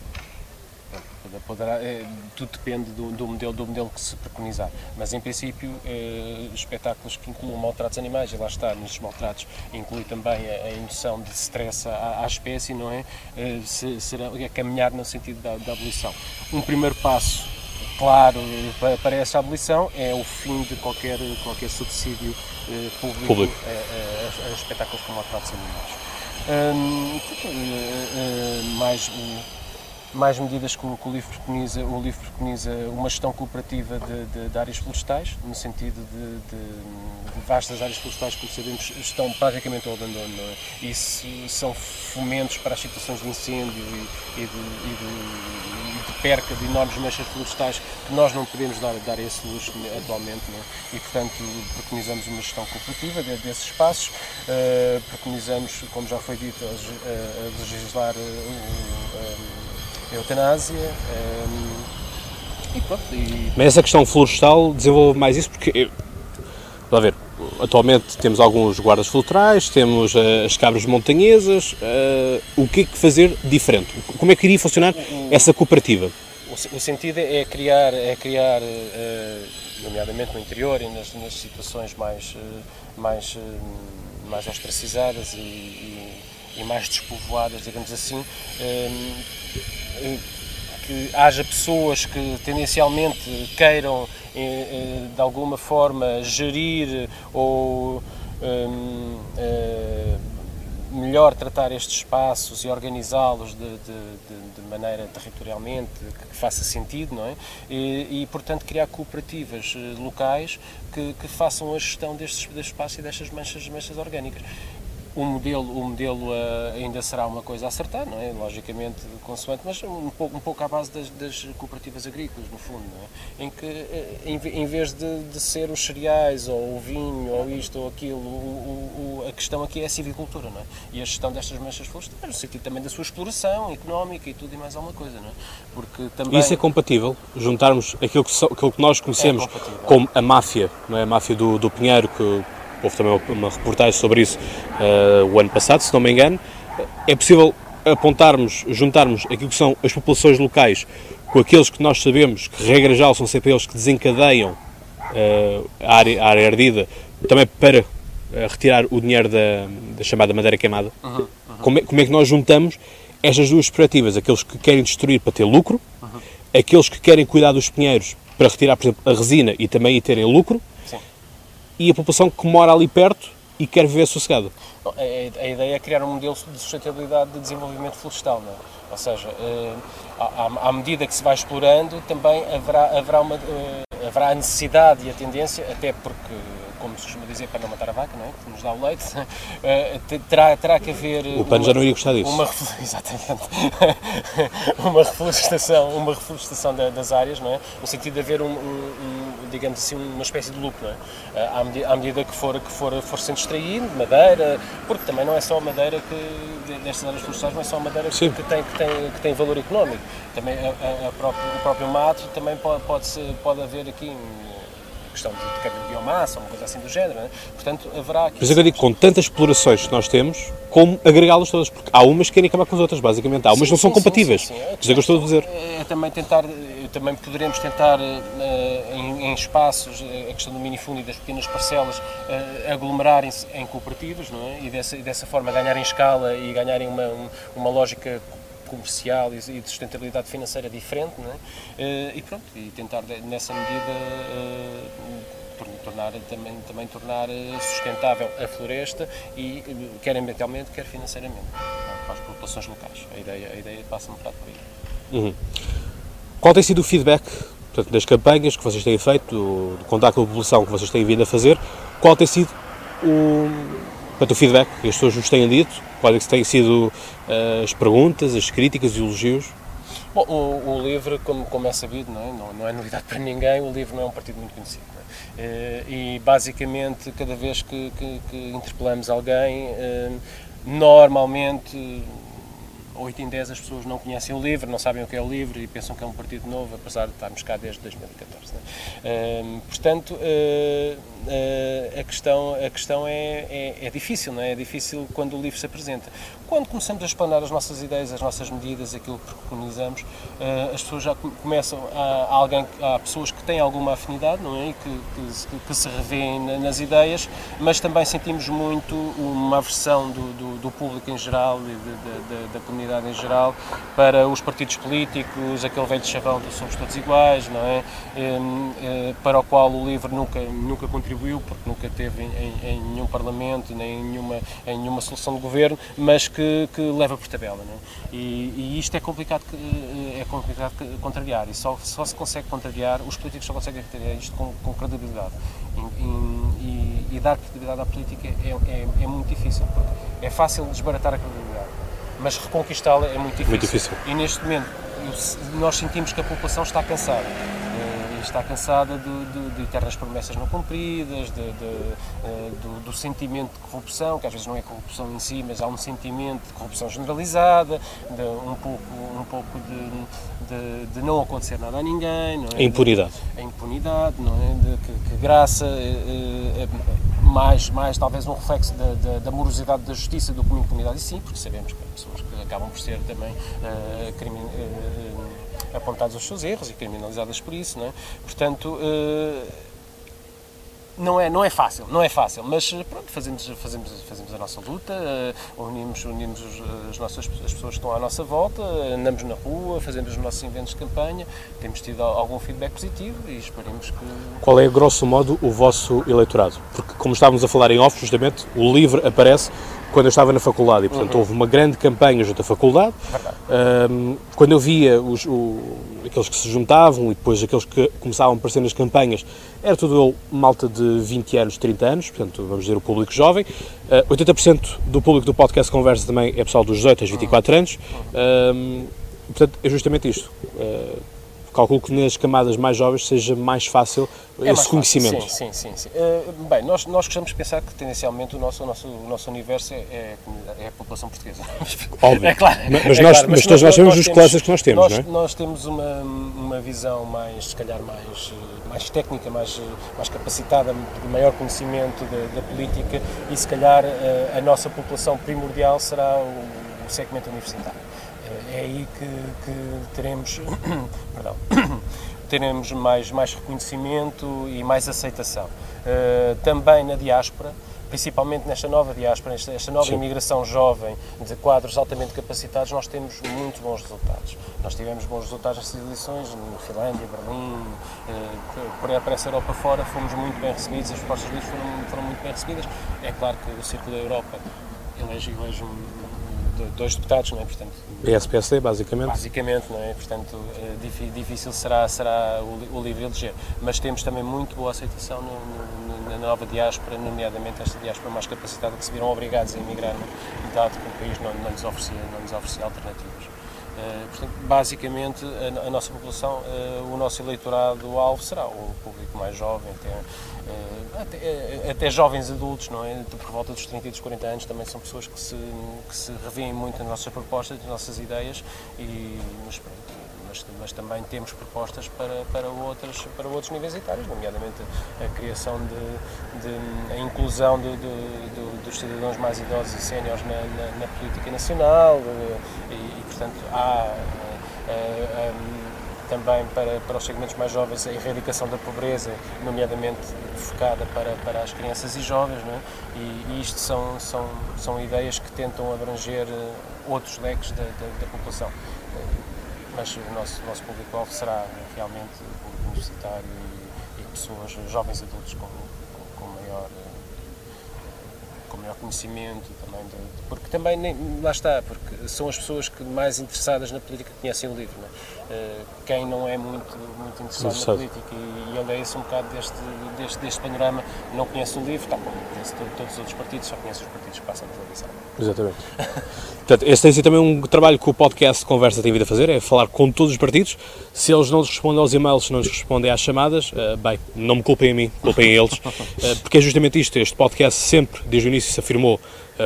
Poderá, é, tudo depende do, do, modelo, do modelo que se preconizar. Mas, em princípio, é, espetáculos que incluam maltratos animais, e lá está, nestes maltratos, inclui também a, a indução de stress à, à espécie, não é? é se, será, é caminhar no sentido da, da abolição. Um primeiro passo claro para essa abolição é o fim de qualquer, qualquer subsídio eh, público, público. A, a, a, espetáculos com maltratos animais. Hum, mais mais medidas que o, que o, livro preconiza, o livro preconiza uma gestão cooperativa de, de, de áreas florestais, no sentido de, de, vastas áreas florestais, como sabemos, estão praticamente ao abandono. É? Isso são fomentos para as situações de incêndio e, e, e, de, perca de enormes manchas florestais que nós não podemos dar, dar esse luxo atualmente. É? E, portanto, preconizamos uma gestão cooperativa desses espaços, uh, preconizamos, como já foi dito, a, a legislar uh, uh, a eutanásia. Um, e pronto. E... Mas essa questão florestal desenvolve mais isso porque. Vamos a ver, atualmente temos alguns guardas florestais, temos uh, as cabras montanhesas. Uh, o que é que fazer diferente? Como é que iria funcionar essa cooperativa? O, o sentido é criar, é criar uh, nomeadamente no interior e nas, nas situações mais, mais, mais ostracizadas e, e, e mais despovoadas, digamos assim, que haja pessoas que tendencialmente queiram eh, eh, de alguma forma gerir ou hum, eh, melhor tratar estes espaços e organizá-los de, de, de, de, maneira territorialmente que faça sentido, não é? E, e portanto, criar cooperativas locais que, que, façam a gestão destes, destes espaços e destas manchas, manchas orgânicas o modelo, o modelo uh, ainda será uma coisa a acertar, não é? Logicamente, consoante, mas um pouco, um pouco à base das, das cooperativas agrícolas, no fundo, é? Em que, uh, em, em, vez de, de, ser os cereais, ou o vinho, ou isto ou aquilo, o, o, a questão aqui é a civicultura, não é? E a gestão destas manchas florestais, no sentido também da sua exploração económica e tudo e mais alguma coisa, não é? Porque também... Isso é compatível? Juntarmos aquilo que, so, aquilo que nós conhecemos é como a máfia, não é? A máfia do, do Pinheiro, que houve também uma reportagem sobre isso uh, o ano passado, se não me engano. É possível apontarmos, juntarmos aquilo que são as populações locais com aqueles que nós sabemos que, regra geral, são sempre eles que desencadeiam uh, a, área, a área ardida, também para uh, retirar o dinheiro da, da chamada madeira queimada. Uhum, uhum. Como, é, como, é, que nós juntamos estas duas perspectivas? Aqueles que querem destruir para ter lucro, uhum. aqueles que querem cuidar dos pinheiros para retirar, por exemplo, a resina e também terem lucro, e a população que mora ali perto e quer viver sossegado. A, ideia é criar um modelo de sustentabilidade de desenvolvimento florestal, não é? ou seja, eh, à, medida que se vai explorando, também haverá, haverá, uma, eh, haverá a necessidade e a tendência, até porque como se costuma dizer, para não matar a vaca, não é? que nos dá o leite, uh, terá, terá que haver. O PAN já não iria gostar disso. Uma, exatamente. uma reflorestação, uma reflorestação das áreas, não é? no sentido de haver um, um digamos assim, uma espécie de lucro, não é? Uh, à, medida, à, medida, que for, que for, for sendo extraído, madeira, porque também não é só madeira que, destas áreas florestais, não é só madeira que, que, tem, que, tem, que tem valor económico. Também a, a próprio, o próprio mato também pode, pode, pode haver aqui questão de, de de biomassa, uma coisa assim do género. É? Portanto, haverá aqui. Mas eu digo, com tantas explorações que nós temos, como agregá-las todas? Porque há umas que querem acabar com as outras, basicamente. Há umas que não são sim, compatíveis. Sim, sim, Isso é que eu estou a dizer. É, é também tentar, também poderemos tentar, uh, em, em, espaços, eh, a questão do minifundo e das pequenas parcelas, aglomerarem-se em cooperativas, não é? E dessa, dessa forma ganharem escala e ganharem uma, uma lógica comercial e de sustentabilidade financeira diferente, é? Eh, e pronto, e tentar nessa medida eh, tornar, também, também tornar eh, sustentável a floresta e quer ambientalmente, quer financeiramente, para as populações locais. A ideia, a ideia passa um bocado por aí. Uhum. Qual tem sido o feedback portanto, das campanhas que vocês têm feito, do, do contacto com a população que vocês têm vindo a fazer? Qual tem sido o, portanto, o feedback que as pessoas nos têm dito? Quais têm sido uh, as perguntas, as críticas e elogios? Bom, o, o livro, como, como, é sabido, não é? Não, não é novidade para ninguém, o livro não é um partido muito conhecido. É? E basicamente, cada vez que, que, que interpelamos alguém, normalmente 8 em 10 as pessoas não conhecem o LIVRE, não sabem o que é o LIVRE e pensam que é um partido novo, apesar de estarmos cá desde 2014. Né? portanto, a questão, a questão é, é, é, difícil, não é? É difícil quando o LIVRE se apresenta. Quando começamos a explanar as nossas ideias, as nossas medidas, aquilo que preconizamos, as pessoas já começam, há, alguém, há pessoas que têm alguma afinidade, não é? E que, que, que se revêem nas ideias, mas também sentimos muito uma aversão do, do, do público em geral e de, de, da comunidade em geral para os partidos políticos, aquele velho chavão de somos todos iguais, não é? Eh, para o qual o LIVRE nunca, nunca contribuiu, porque nunca teve em, em nenhum parlamento, nem em nenhuma, em nenhuma solução de governo, mas que, que leva por tabela, não é? E, e isto é complicado, eh, é complicado contrariar, e só, só se consegue contrariar, os políticos só conseguem contrariar isto com, com credibilidade. E, e, e, dar credibilidade à política é, é, é muito difícil, é fácil desbaratar a credibilidade, mas reconquistá-la é muito difícil. muito difícil. E neste momento nós sentimos que a população está cansada está cansada de, de, de, eternas promessas não cumpridas, de, uh, do, do, sentimento de corrupção, que às vezes não é corrupção em si, mas há um sentimento de corrupção generalizada, de um pouco, um pouco de, não acontecer nada a ninguém. É? A impunidade. a impunidade, não é? De, que, que graça. Uh, uh, mais, mais talvez um reflexo da, da, da, morosidade da justiça do que uma impunidade, e sim, porque sabemos que há pessoas que acabam por ser também uh, crimin, uh, apontados os seus erros e criminalizadas por isso, não é? Portanto, eh, não é, não é fácil, não é fácil, mas pronto, fazemos, fazemos, fazemos a nossa luta, uh, unimos, unimos os, as, nossas, as pessoas que estão à nossa volta, andamos na rua, fazemos os nossos eventos de campanha, temos tido algum feedback positivo e esperemos que... Qual é, grosso modo, o vosso eleitorado? Porque, como estávamos a falar em off, justamente, o LIVRE aparece quando eu estava na faculdade e, portanto, uhum. houve uma grande campanha junto à faculdade. Um, quando eu via os, o, aqueles que se juntavam e depois aqueles que começavam a aparecer nas campanhas, era tudo malta de 20 anos, 30 anos, portanto, vamos dizer, o público jovem. Uh, 80% do público do podcast Conversa também é pessoal dos 18 aos 24 anos. Um, portanto, é justamente isto. Uh, calculo que nas camadas mais jovens seja mais fácil é esse mais conhecimento. Fácil. Sim, sim, sim. sim. Uh, bem, nós, nós gostamos de pensar que tendencialmente o nosso, o nosso, o nosso universo é, é, é a população portuguesa. Óbvio. É claro. Mas, mas é nós, claro, mas, todos nós sabemos os classes que nós temos, nós, não é? Nós temos uma, uma visão mais, se calhar, mais, mais técnica, mais, mais capacitada, de maior conhecimento da, da política e, se calhar, a, eh, a nossa população primordial será o, o segmento universitário é aí que, que teremos, perdão, teremos mais, mais reconhecimento e mais aceitação. Uh, também na diáspora, principalmente nesta nova diáspora, esta, esta nova Sim. imigração jovem de quadros altamente capacitados, nós temos muito bons resultados. Nós tivemos bons resultados nestas eleições, na Finlândia, Berlim, eh, por essa Europa fora, fomos muito bem recebidos, as propostas de foram, foram muito bem recebidas. É claro que o Círculo da Europa elege, elege um, dois deputados, não é? Portanto, PSPSD, basicamente. Basicamente, não é? Portanto, eh, difícil será, será o, o livre eleger. Mas temos também muito boa aceitação no, no, na nova diáspora, nomeadamente esta diáspora mais capacitada, que se viram obrigados a emigrar, dado que o país não, não, lhes, oferecia, não lhes oferecia alternativas. Uh, portanto, basicamente, a, a nossa população, uh, o nosso eleitorado-alvo será o público mais jovem, até eh, até, eh, até, jovens adultos, não é? Por volta dos 30 e dos 40 anos também são pessoas que se, que se revêem muito nas nossas propostas, nas nossas ideias, e, mas, mas, mas, também temos propostas para, para, outras, para outros níveis etários, nomeadamente a criação de, de a inclusão de, de, dos cidadãos mais idosos e séniores na, na, na, política nacional, eh, e, e portanto há. a, também para, para os segmentos mais jovens a erradicação da pobreza, nomeadamente focada para, para as crianças e jovens, não é? e, e isto são, são, são ideias que tentam abranger eh, outros leques da, da, da população. Mas o nosso, nosso público-alvo será realmente o universitário e, e, pessoas, jovens adultos com, com, com maior eh, com maior conhecimento também de, porque também nem, lá está porque são as pessoas que mais interessadas na política conhecem o livro não é? Eh, quem não é muito, muito interessado na política e, e olha-se um bocado deste, deste, deste panorama, não conhece o livro, tal como conhece todos os outros partidos, só conhece os partidos que passam na televisão. Exatamente. Portanto, esse tem sido também um trabalho que o podcast Conversa tem vindo a fazer, é falar com todos os partidos. Se eles não nos respondem aos e-mails, se não nos respondem às chamadas, uh, bem, não me culpem a mim, culpem a eles, uh, porque é justamente isto, este podcast sempre, desde o início, se afirmou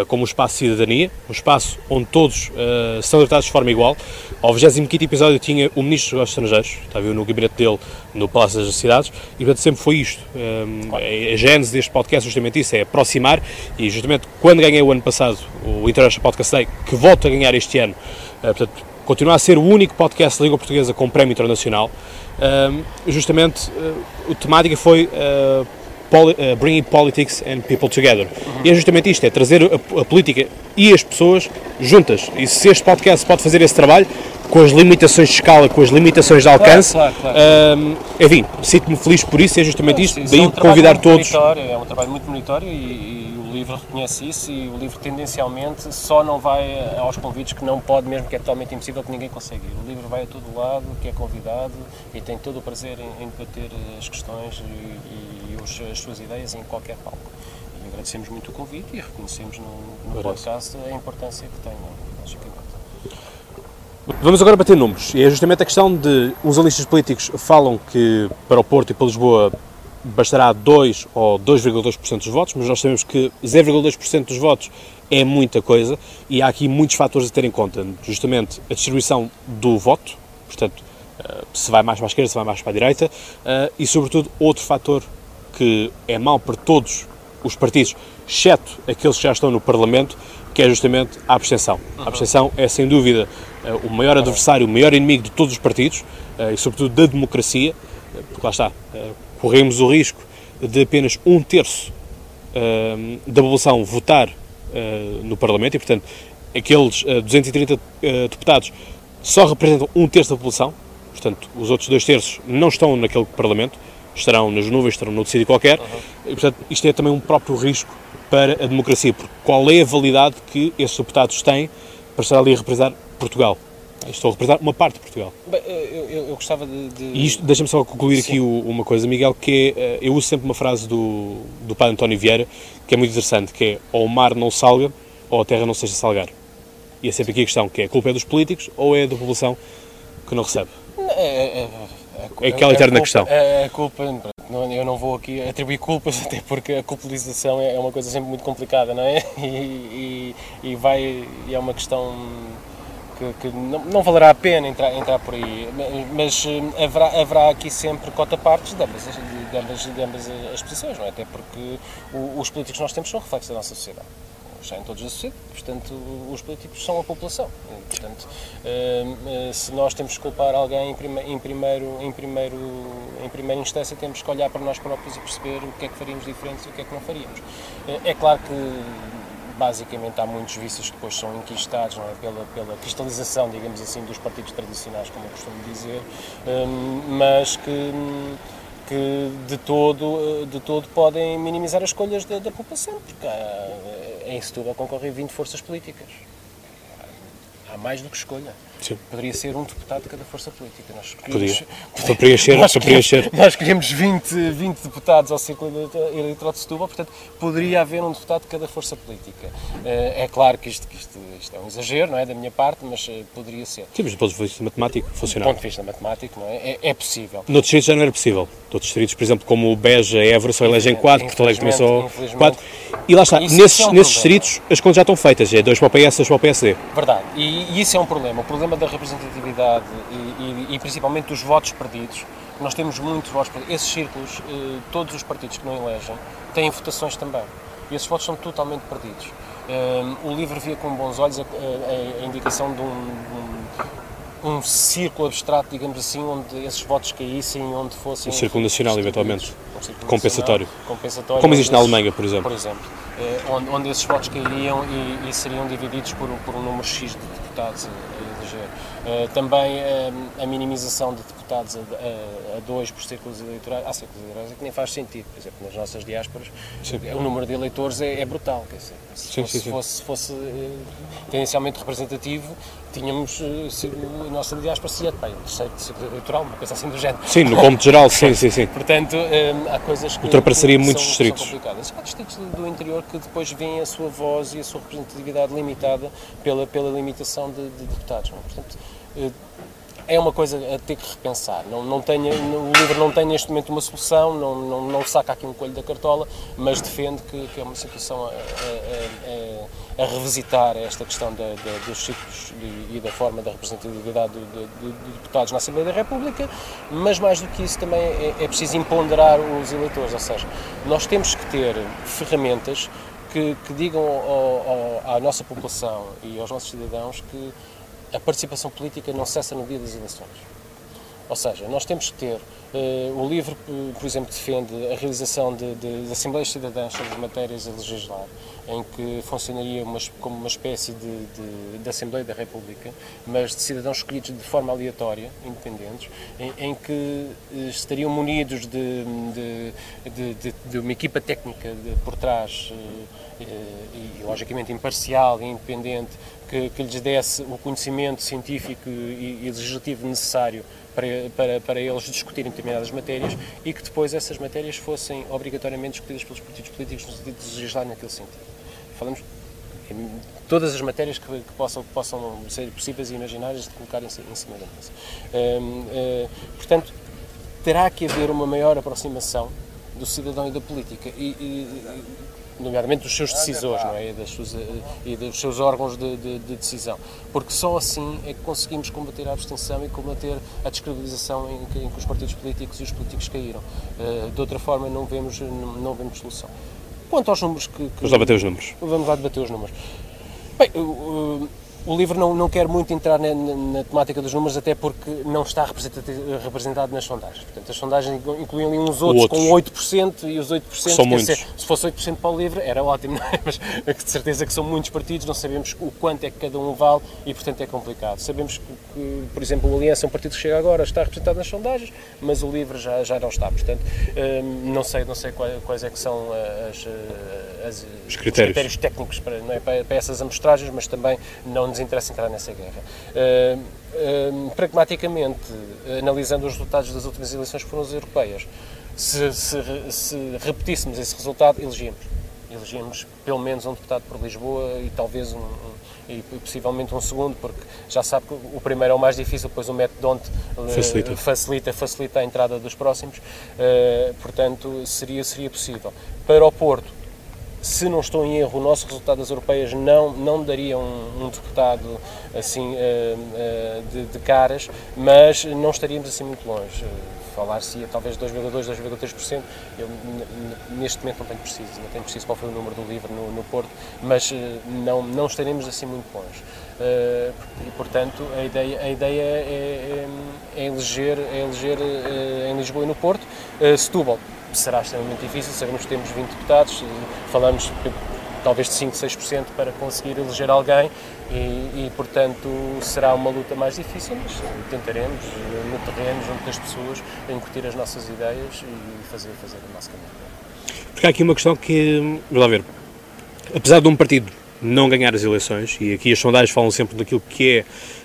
como um espaço de cidadania, um espaço onde todos uh, são tratados de forma igual. Ao 25 episódio tinha o Ministro dos Estrangeiros, estava no gabinete dele no Palácio das Cidades, e portanto sempre foi isto. Um, a gênese deste podcast é justamente isso, é aproximar, e justamente quando ganhei o ano passado o International Podcast Day, que volto a ganhar este ano, uh, portanto, continuar a ser o único podcast de língua portuguesa com prémio internacional, justamente a temática foi Poli, uh, bringing politics and people together. Uhum. E é justamente isto, é trazer a, a, política e as pessoas juntas. E se este podcast pode fazer esse trabalho, com as limitações de escala, com as limitações de alcance, claro, claro, claro. Um, enfim, sinto-me feliz por isso, é justamente isto, daí é um convidar todos... É um trabalho muito monitório e, e livro reconhece isso e o livro tendencialmente só não vai aos convites que não pode mesmo, que é totalmente impossível que ninguém consiga ir. O livro vai a todo lado, que é convidado e tem todo o prazer em, em debater as questões e, e os, as suas ideias em qualquer palco. E agradecemos muito o convite e reconhecemos no, no podcast a importância que tem, logicamente. Vamos agora bater números, e é justamente a questão de os analistas políticos falam que para o Porto e para Lisboa bastará 2 ou 2,2% dos votos, mas nós sabemos que 0,2% dos votos é muita coisa e há aqui muitos fatores a ter em conta. Justamente a distribuição do voto, portanto, eh, se vai mais para a esquerda, se vai mais para a direita, eh, e sobretudo outro fator que é mau para todos os partidos, exceto aqueles que já estão no Parlamento, que é justamente a abstenção. A abstenção é, sem dúvida, o maior adversário, o maior inimigo de todos os partidos e, sobretudo, da democracia, porque lá está, corremos o risco de apenas um terço da população votar no Parlamento e, portanto, aqueles uh, 230 deputados só representam um terço da população, portanto, os outros dois terços não estão naquele Parlamento, estarão nas nuvens, estarão noutro sítio qualquer, uhum. e, portanto, isto é também um próprio risco para a democracia, porque qual é a validade que esses deputados têm para estar ali a representar Portugal? Estou a representar uma parte de Portugal. Bem, eu, eu, eu, gostava de. de... E isto, deixa-me só concluir Sim. aqui uma coisa, Miguel, que é, eh, eu uso sempre uma frase do, do padre António Vieira, que é muito interessante, que é ou o mar não salga, ou a terra não seja salgar. E é sempre aqui a questão, que é a culpa é dos políticos ou é da população que não recebe? É, é, é, é aquela eterna questão. É, a culpa, eu não vou aqui atribuir culpas, até porque a culpabilização é uma coisa sempre muito complicada, não é? E, e, e vai, e é uma questão que, que não, não, valerá a pena entrar, entrar por aí, mas eh, haverá, haverá aqui sempre cota-partes de ambas, de, ambas, de ambas as posições, não é? Até porque os políticos que nós temos são reflexos da nossa sociedade. Saem todos da sociedade, portanto, os políticos são a população. Portanto, eh, eh, se nós temos que culpar alguém em, primeiro, em, primeiro, em, em primeira instância, temos que olhar para nós próprios e perceber o que é que faríamos diferente e o que é que não faríamos. É claro que basicamente há muitos vícios que depois são enquistados é? pela, pela cristalização, digamos assim, dos partidos tradicionais, como eu costumo dizer, hum, mas que, que de, todo, de todo podem minimizar as escolhas da, da população, porque há, em Setúbal concorrem 20 forças políticas. Há mais do que escolha. Sim. Poderia ser um deputado de cada força política. Nós Podia. Para preencher, nós, preencher. nós escolhemos 20, 20 deputados ao Círculo Eleitoral de Setúbal, portanto, poderia haver um deputado de cada força política. Eh, é claro que isto, que isto, isto é um exagero, não é, da minha parte, mas eh, poderia ser. Sim, mas do ponto de vista matemático, funcionava. Do ponto de vista matemático, não é? É, é possível. Noutros distritos já não era possível. Noutros distritos, por exemplo, como o Beja, Évora, só elegem 4, Porto Alegre começou 4. E lá está, nesses, é um nesses distritos as contas já estão feitas, é 2 para o PS, 2 para o PSD. Verdade, e, e isso é um problema. O problema da representatividade e, e, e principalmente dos votos perdidos, nós temos muitos votos perdidos. Esses círculos, eh, todos os partidos que não elegem, têm votações também. E esses votos são totalmente perdidos. Eh, o livro via com bons olhos a, a, a indicação de um, um, um, círculo abstrato, digamos assim, onde esses votos caíssem, onde fossem. Um círculo nacional, eventualmente. Um círculo compensatório. compensatório. Como existe na Alemanha, por exemplo. Por exemplo. Eh, onde, onde esses votos cairiam e, e seriam divididos por, por um número X de deputados Uh, também uh, a minimização de deputados a, a, a, dois por círculos eleitorais, há círculos eleitorais é que nem faz sentido, por exemplo, nas nossas diásporas sim. o número de eleitores é, é brutal, quer dizer, se sim, fosse, sim, fosse, fosse uh, tendencialmente representativo, tínhamos a nossa diáspora seria bem, terceiro círculo eleitoral, uma coisa assim do género. Sim, no cômputo geral, sim, sim, sim. Portanto, há coisas que, Ultrapassaria muitos são, distritos. São complicadas. Há distritos do interior que depois veem a sua voz e a sua representatividade limitada pela, pela limitação de, de deputados. Não? É? Portanto, é uma coisa a ter que repensar. Não, não o livro não tem neste momento uma solução, não, não, não saca aqui um coelho da cartola, mas defende que, que é uma situação a, a, a, a revisitar esta questão da, da, dos ciclos e, e, da forma da representatividade de, de, de, deputados na Assembleia da República, mas mais do que isso também é, é preciso empoderar os eleitores, ou seja, nós temos que ter ferramentas que, que digam ao, ao, à nossa população e aos nossos cidadãos que a participação política não cessa no dia das eleições. Ou seja, nós temos que ter. Uh, o livro, por exemplo, defende a realização de, de, de Assembleias Cidadãs sobre matérias a legislar, em que funcionaria uma, como uma espécie de, de, de, Assembleia da República, mas de cidadãos escolhidos de forma aleatória, independentes, em, em que uh, estariam munidos de, de, uma equipa técnica por trás. E, logicamente imparcial e independente, que, que lhes desse o conhecimento científico e, e legislativo necessário para, para, para eles discutirem determinadas matérias e que depois essas matérias fossem obrigatoriamente discutidas pelos partidos políticos no sentido de legislar naquele sentido. Falamos todas as matérias que, que, possam, que possam ser possíveis e imaginárias de colocar em, em cima da mesa. Hum, hum, portanto, terá que haver uma maior aproximação do cidadão e da política. E, e, nomeadamente dos seus decisores não é? e, das suas, eh, e dos seus órgãos de, de, de, decisão. Porque só assim é que conseguimos combater a abstenção e combater a descredibilização em que, em que os partidos políticos e os políticos caíram. Uh, de outra forma, não vemos, não, não vemos solução. Quanto aos números que, que. Vamos lá debater os números. Vamos lá debater os números. Bem, uh, o livro não, não quer muito entrar na, na, na, temática dos números, até porque não está representado nas sondagens. Portanto, as sondagens incluem ali uns outros, outros. com 8%, e os 8%, são muitos. Dizer, se fosse 8% para o livro, era ótimo, não é? mas de certeza que são muitos partidos, não sabemos o quanto é que cada um vale e, portanto, é complicado. Sabemos que, que por exemplo, o Aliança é um partido que chega agora, está representado nas sondagens, mas o livro já, já não está. Portanto, hum, não sei, não sei quais, quais é que são as, as, os, critérios. os, critérios. técnicos para, é, para, para essas amostragens, mas também não nos interessa entrar nessa guerra. Uh, uh, pragmaticamente, analisando os resultados das últimas eleições que foram as europeias, se, se, se repetíssemos esse resultado, elegíamos. Elegíamos pelo menos um deputado por Lisboa e talvez um, um e possivelmente um segundo, porque já sabe que o primeiro é o mais difícil, depois o método onde facilita. facilita, facilita a entrada dos próximos, uh, portanto seria, seria possível. Para o Porto, se não estou em erro, o nosso resultado das europeias não, não daria um, um deputado assim uh, uh, de, de, caras, mas não estaríamos assim muito longe. Falar-se talvez 2,2, 2,3%, eu neste momento não tenho preciso, não tenho preciso qual foi o número do livro no, no Porto, mas não, não estaremos assim muito longe. E portanto a ideia, a ideia é, é, é eleger, é eleger em Lisboa e no Porto. Setúbal será extremamente difícil, sabemos que temos 20 deputados, falamos talvez de 5, 6% para conseguir eleger alguém e, e, portanto, será uma luta mais difícil, mas tentaremos, no terreno, junto das pessoas, incutir as nossas ideias e fazer, fazer o nosso caminho. Porque há aqui uma questão que, vamos lá ver, apesar de um partido não ganhar as eleições, e aqui as sondagens falam sempre daquilo que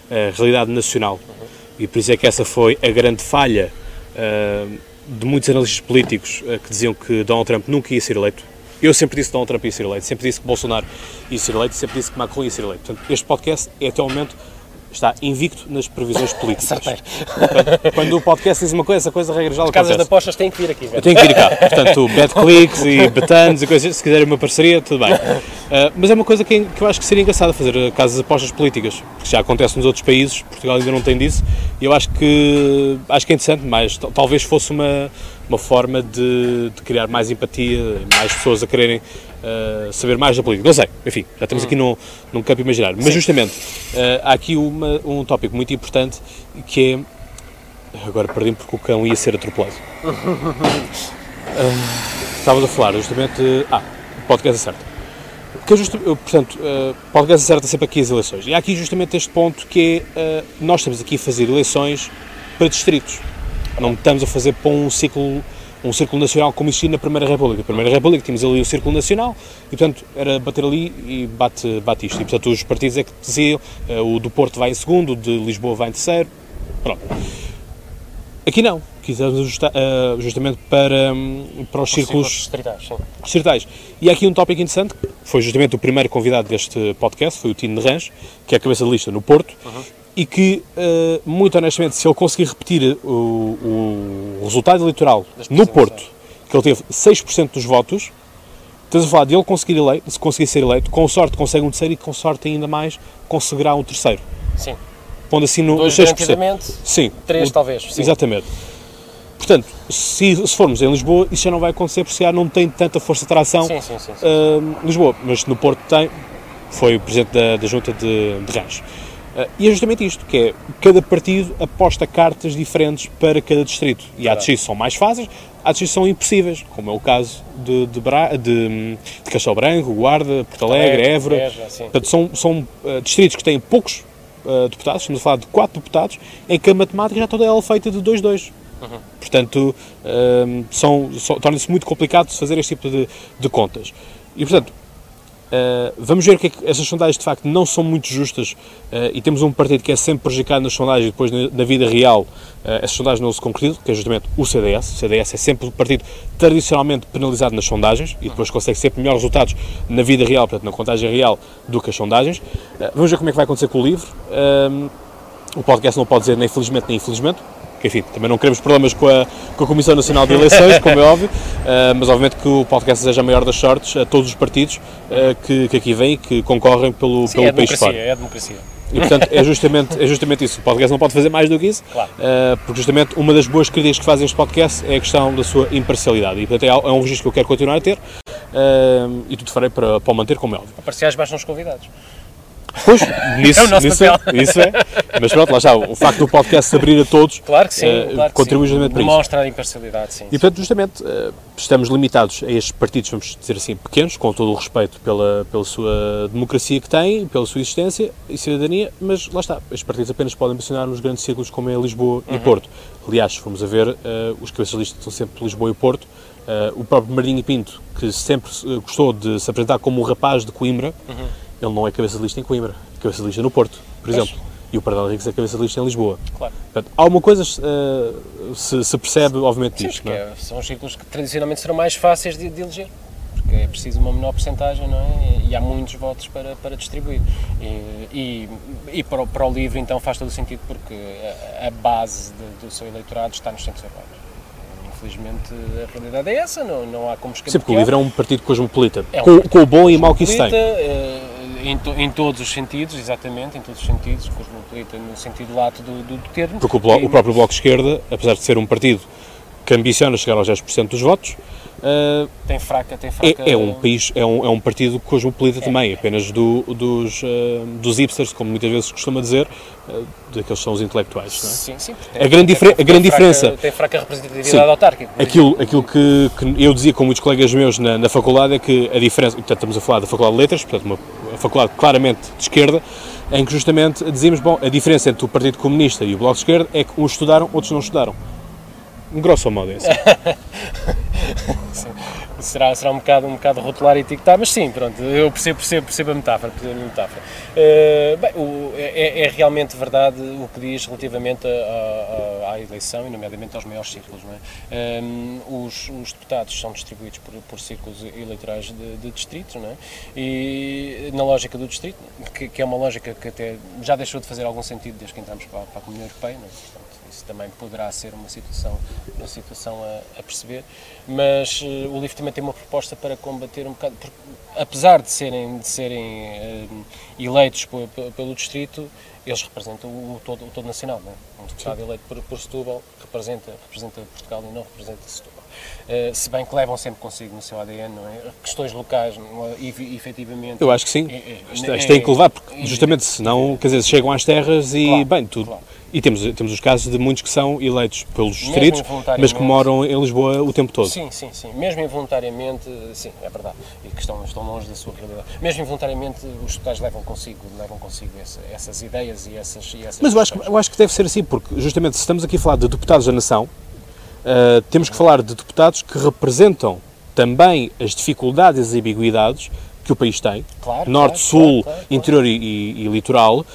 é a realidade nacional, uhum. e por isso é que essa foi a grande falha uh, de muitos analistas políticos uh, que diziam que Donald Trump nunca ia ser eleito. Eu sempre disse que Donald Trump ia ser eleito, sempre disse que Bolsonaro ia ser eleito, sempre disse que Macron ia ser eleito. Portanto, este podcast é até o momento está invicto nas previsões políticas. Certeiro. Quando o podcast diz uma coisa, essa coisa regra já As casas de apostas têm que vir aqui. Velho. Eu tenho que vir cá. Portanto, BetClicks e Betanos e coisas, se quiserem uma parceria, tudo bem. Uh, mas é uma coisa que, que eu acho que seria engraçado fazer, uh, casas de apostas políticas, porque já acontece nos outros países, Portugal ainda não tem disso, e eu acho que, acho que é interessante, mas talvez fosse uma, uma forma de, de criar mais empatia, mais pessoas a quererem uh, saber mais da política. Não sei, enfim, já estamos hum. aqui num, num campo imaginário. Mas Sim. justamente, uh, há aqui uma, um tópico muito importante que é. Agora perdi-me porque o cão ia ser atropelado. uh, estávamos a falar justamente. Ah, o podcast acerta. Que é just, portanto, uh, podcast acerta sempre aqui as eleições. E há aqui justamente este ponto que é. nós estamos aqui a fazer eleições para distritos. Não estamos a fazer para um ciclo um círculo nacional como existia na Primeira República. Na Primeira República tínhamos ali o círculo nacional e, portanto, era bater ali e bate, bate isto. E, portanto, os partidos é que diziam, uh, o do Porto vai em segundo, o de Lisboa vai em terceiro, pronto. Aqui não, quisemos ajustar, uh, justamente para, um, para os círculos distritais, distritais. E há aqui um tópico interessante, foi justamente o primeiro convidado deste podcast, foi o Tino de que é a cabeça de lista no Porto, uhum. e que, uh, muito honestamente, se ele conseguir repetir o, o resultado eleitoral no Porto, que ele teve 6% dos votos, estás a falar de ele conseguir eleito, se conseguir ser eleito, com sorte consegue um terceiro e com sorte ainda mais conseguirá um terceiro. Sim. Pondo assim no, Dois 6%. Sim. Três, o, talvez. Sim. Exatamente. Portanto, se, se, formos em Lisboa, isso já não vai acontecer, porque já não tem tanta força de atração sim, sim, sim, uh, Lisboa. Mas no Porto tem, foi o presidente da, da junta de, de Rãs. Uh, e é justamente isto, que é, cada partido aposta cartas diferentes para cada distrito. E há distritos que são mais fáceis, há distritos que são impossíveis, como é o caso de, de, Bra, de, de Castelo Branco, Guarda, Porto Alegre, Évora. Portanto, são, são uh, distritos que têm poucos uh, deputados, estamos a falar de quatro deputados, em que a matemática já toda ela é feita de 2-2. Uhum. Portanto, são, são torna-se muito complicado fazer este tipo de, de contas. E, portanto, Uh, vamos ver que, é que essas sondagens de facto não são muito justas uh, e temos um partido que é sempre prejudicado nas sondagens e depois na, na vida real uh, essas sondagens não se concretizam, que é justamente o CDS. O CDS é sempre o partido tradicionalmente penalizado nas sondagens e depois consegue sempre melhores resultados na vida real, portanto na contagem real, do que as sondagens. vamos ver como é que vai acontecer com o livro. o podcast não pode dizer nem felizmente nem infelizmente, que enfim, também não queremos problemas com a, com a Comissão Nacional de Eleições, como é óbvio, uh, mas obviamente que o podcast seja a maior das sortes a todos os partidos uh, que, que, aqui vêm, que concorrem pelo, Sim, pelo é país fora. É a democracia. E portanto é justamente, é justamente isso. O podcast não pode fazer mais do que isso, claro. uh, porque justamente uma das boas críticas que fazem este podcast é a questão da sua imparcialidade. E portanto é, é um registro que eu quero continuar a ter e tudo farei para, para o manter, como é óbvio. A parciais baixam os convidados. Pois, nisso, é o nosso nisso, papel. É, isso é. Mas pronto, lá está, o facto do podcast se abrir a todos claro que sim, uh, claro contribui sim. justamente para isso. Demonstra a imparcialidade, sim. E portanto, justamente, uh, estamos limitados a estes partidos, vamos dizer assim, pequenos, com todo o respeito pela, pela sua democracia que têm, pela sua existência e cidadania, mas lá está, estes partidos apenas podem mencionar nos grandes círculos como é Lisboa uhum. e Porto. Aliás, se formos a ver, uh, os cabeças listas são sempre Lisboa e Porto. o próprio Marinho Pinto, que sempre gostou de se apresentar como o rapaz de Coimbra, uhum. Ele não é cabeça de lista em Coimbra cabeça de lista no Porto, por exemplo. E o Pardal Henriques é cabeça de lista em Lisboa. Claro. Portanto, alguma coisa uh, se, se, percebe, obviamente, Sim, disto. Não é? São os círculos que tradicionalmente serão mais fáceis de, de eleger porque é preciso uma menor porcentagem, não é? E há muitos votos para, para distribuir. E, e, e para, o, para o livro, então, faz todo o sentido, porque a, a base de, do seu eleitorado está nos centros urbanos. Infelizmente, a realidade é essa, não, não há como escapar. Sim, porque o livro é um partido cosmopolita, é um com, com, o bom e o mau que isso tem. Em, to, em, todos os sentidos, exatamente, em todos os sentidos, cosmopolita no sentido lato do, do, do termo. Porque o, bloco, o, próprio Bloco de Esquerda, apesar de ser um partido que ambiciona chegar aos 10% dos votos, uh, tem fraca, tem fraca... É, é, um país, é um, é um partido cosmopolita é, também, apenas do, dos, uh, dos hipsters, como muitas vezes se costuma dizer, uh, daqueles que são os intelectuais, não é? Sim, sim. a grande, tem, a grande fraca, diferença... Tem fraca representatividade sim, autárquica. Aquilo, aquilo que, que, eu dizia com muitos colegas meus na, na faculdade é que a diferença, portanto estamos a falar da Faculdade de Letras, portanto uma faculdade claramente de esquerda, em que justamente dizíamos, bom, a diferença entre o Partido Comunista e o Bloco de Esquerda é que uns estudaram, outros não estudaram. Grosso modo é assim. será, será um bocado, um bocado rotular e etiquetar, mas sim, pronto, eu percebo, percebo, percebo a metáfora, percebo a metáfora. Uh, bem, o, é, é, realmente verdade o que diz relativamente a, a, à eleição, e nomeadamente aos maiores círculos, é? Um, ehm, os, os, deputados são distribuídos por, por círculos eleitorais de, de distritos, é? E na lógica do distrito, que, que, é uma lógica que até já deixou de fazer algum sentido desde que entramos para, para a Comunidade Europeia, é? Isso também poderá ser uma situação, uma situação a, a perceber, mas uh, o livro também tem uma proposta para combater um bocado, porque, apesar de serem, de serem uh, eleitos pelo distrito, eles representam o, todo, o todo nacional, não é? Um deputado Sim. eleito por, por Setúbal representa, representa Portugal e não representa Setúbal. Uh, se bem que levam sempre consigo no seu ADN, não é? Questões locais, não é? e, efetivamente... Eu acho que sim. É, é, isto tem que levar, porque justamente senão, quer dizer, chegam às terras e, claro, bem, tu... Claro e temos, temos os casos de muitos que são eleitos pelos distritos, mas que moram em Lisboa o tempo todo. Sim, sim, sim. Mesmo involuntariamente, sim, é verdade. E que estão, estão longe da sua realidade. Mesmo involuntariamente, os deputados levam consigo, levam consigo essa, essas ideias e essas, e essas Mas eu acho, eu acho que deve ser assim, porque justamente se estamos aqui a falar de deputados da nação, uh, temos que falar de deputados que representam também as dificuldades e ambiguidades que o país tem, claro, norte, claro, sul, claro, interior e, e, e litoral,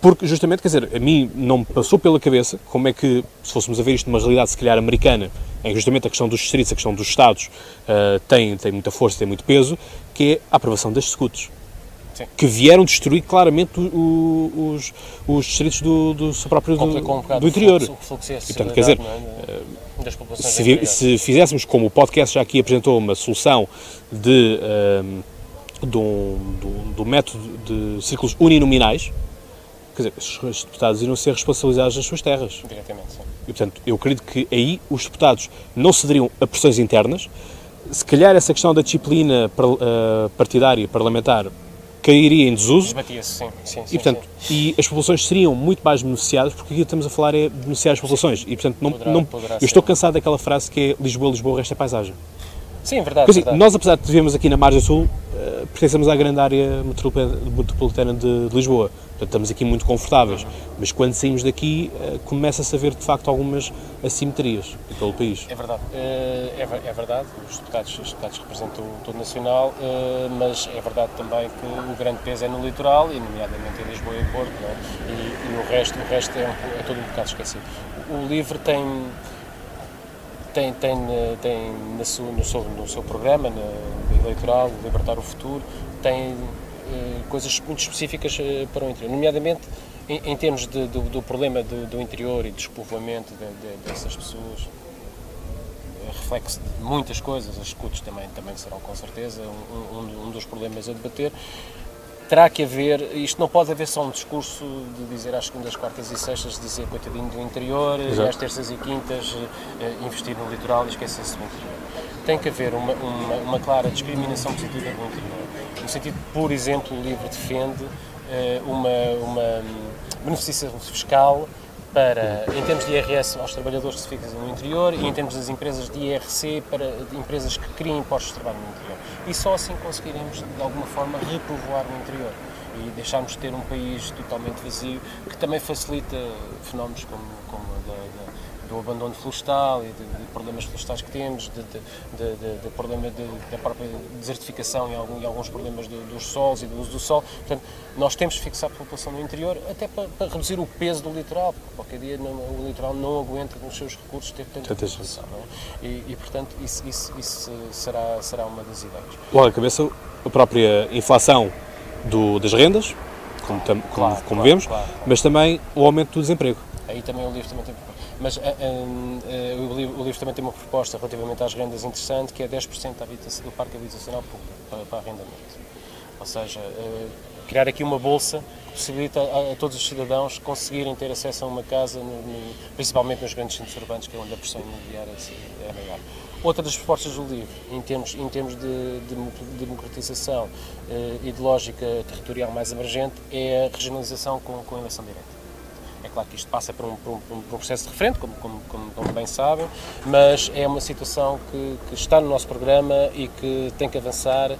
porque, justamente, quer dizer, a mim não me passou pela cabeça como é que, se fôssemos a ver isto numa realidade, se calhar, americana, em que justamente a questão dos distritos, a questão dos Estados, uh, tem, tem muita força, tem muito peso, que é a aprovação das escudos. Sim. que vieram destruir claramente o- o- os, os distritos do, do seu próprio do, um do interior. fluxo- o fluxo e portanto, quer dizer, é, populações Se, se fizéssemos como o podcast já aqui apresentou uma solução de, ehm, um, de um- de um método de círculos uninominais, quer dizer, os os deputados iriam ser responsabilizados nas suas terras. Diretamente, sim. E, portanto, eu acredito que aí os deputados não cederiam a pressões internas. Se calhar essa questão da disciplina eh, partidária parlamentar cairia em desuso. Esbatia-se, sim. sim, sim E, portanto, sim. e as populações seriam muito mais beneficiadas, porque aqui que estamos a falar é beneficiar as populações. E, portanto, não, Poderá- não- poderá eu estou cansado daquela frase que é Lisboa, Lisboa, o resto é paisagem. Sim, verdade. Porque, assim, verdade. nós, apesar de vivermos aqui na margem sul, eh, pertencemos à grande área metropolitana de, de Lisboa. Portanto, estamos aqui muito confortáveis. Mas quando saímos daqui, eh, começa-se a ver, de facto, algumas assimetrias pelo país. É verdade, Eh, é, é verdade, os deputados, os deputados representam todo o nacional, mas é verdade também que o grande peso é no litoral, e nomeadamente em Lisboa e Porto, é? e, e o resto, o resto é, um- é todo um bocado esquecido. O LIVRE tem, tem, tem, eh, tem na sua- no, seu, no seu programa na, eleitoral, Libertar o Futuro, tem eh, coisas muito específicas eh, para o interior, nomeadamente em, em termos de- do, do problema do, do interior e do despovoamento de- de- dessas pessoas, é reflexo de muitas coisas, as escutas também, também serão com certeza um, um- um dos problemas a debater. Terá que haver, isto não pode haver só um discurso de dizer às segundas, quartas e sextas, dizer coitadinho do interior, e Exato. às terças e quintas eh, investir no litoral e esquecer-se do interior. Tem que haver uma, uma, uma clara discriminação positiva do interior. No sentido, por exemplo, o LIVRE defende eh, uma, uma hum, beneficiação fiscal para, em termos de IRS aos trabalhadores que se fixam no interior e em termos das empresas de IRC para de empresas que criem postos de trabalho no interior. E só assim conseguiremos, de alguma forma, repovoar o interior. E deixarmos de ter um país totalmente vazio, que também facilita fenómenos como, como a da- da- do abandono florestal e de, de problemas florestais que temos, de, de, de, problema de, da própria desertificação e, algum, e alguns problemas do- dos solos e do uso do sol. Portanto, nós temos que fixar a população no interior até para, para reduzir o peso do litoral, porque qualquer dia não- o litoral não aguenta com os seus recursos ter tanta população. É? e, e, portanto, isso, isso, isso será, será uma das ideias. Logo à cabeça, a própria inflação do- das rendas, como, tam- como- Claro, como claro, vemos, claro. mas também o aumento do desemprego. Aí também o livro também tem mas ah, ah, o, livro, o livro também tem uma proposta relativamente às rendas interessante, que é 10% da habitação, do parque habitacional público para, para arrendamento. Ou seja, ah, criar aqui uma bolsa que possibilita a, a todos os cidadãos conseguirem ter acesso a uma casa, no- no- principalmente nos grandes centros urbanos, que é onde a pressão imobiliária é maior. Outra das propostas do livro, em termos, em termos de, de democratização eh, e de lógica territorial mais emergente, é a regionalização com, com eleição direta. É claro que isto passa por um, por um- por um processo de referente, como, como- como- como bem sabem, mas é uma situação que, que está no nosso programa e que tem que avançar,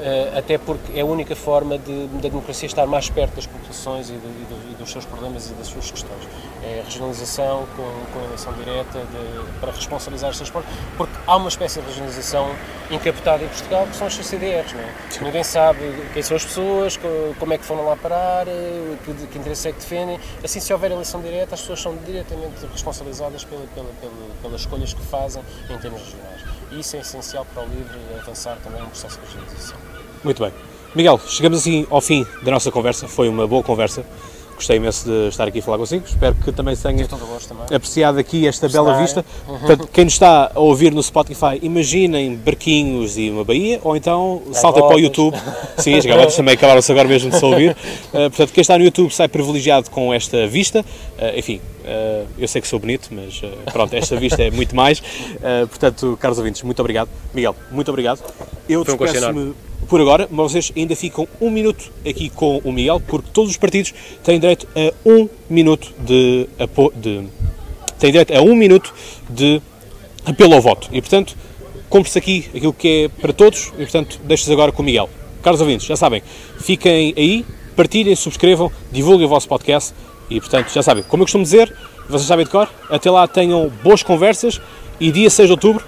eh, até porque é a única forma de, da democracia estar mais perto das populações e, de- e dos seus problemas e das suas questões. É a regionalização com, com eleição direta de- para responsabilizar os problemas, porque há uma espécie de regionalização encapotada em Portugal, que são as CCDRs, não é? Ninguém sabe quem são as pessoas, co- como é que foram lá parar, eh, que, que interesse é que defendem. Assim, se houver eleição direta, as pessoas são diretamente responsabilizadas pela, pela, pela- pelas escolhas que fazem em termos regionais. E isso é essencial para o LIVRE avançar também no processo de regionalização. Muito bem. Miguel, chegamos assim ao fim da nossa conversa. Foi uma boa conversa. Gostei imenso de estar aqui a falar consigo. Espero que também tenha também. apreciado aqui esta bela é? vista. Portanto, quem nos está a ouvir no Spotify, imaginem barquinhos e uma baía, ou então saltem para o. YouTube. Sim, as gaivotas também acabaram-se agora mesmo de se ouvir. Uh, portanto, quem está no YouTube sai privilegiado com esta vista. Uh, enfim, uh, eu sei que sou bonito, mas uh, pronto, esta vista é muito mais. Uh, portanto, caros ouvintes, muito obrigado. Miguel, muito obrigado. Eu um despeço-me por agora, mas vocês ainda ficam um minuto aqui com o Miguel, porque todos os partidos têm direito a um minuto de apoio. De, têm direito a um minuto de apelo ao voto. E, portanto, cumpre-se aqui aquilo que é para todos e, portanto, deixo-vos agora com o Miguel. Caros ouvintes, já sabem, fiquem aí, partilhem, subscrevam, divulguem o vosso podcast e, portanto, já sabem, como eu costumo dizer, vocês sabem de cor, até lá tenham boas conversas e dia 6 de outubro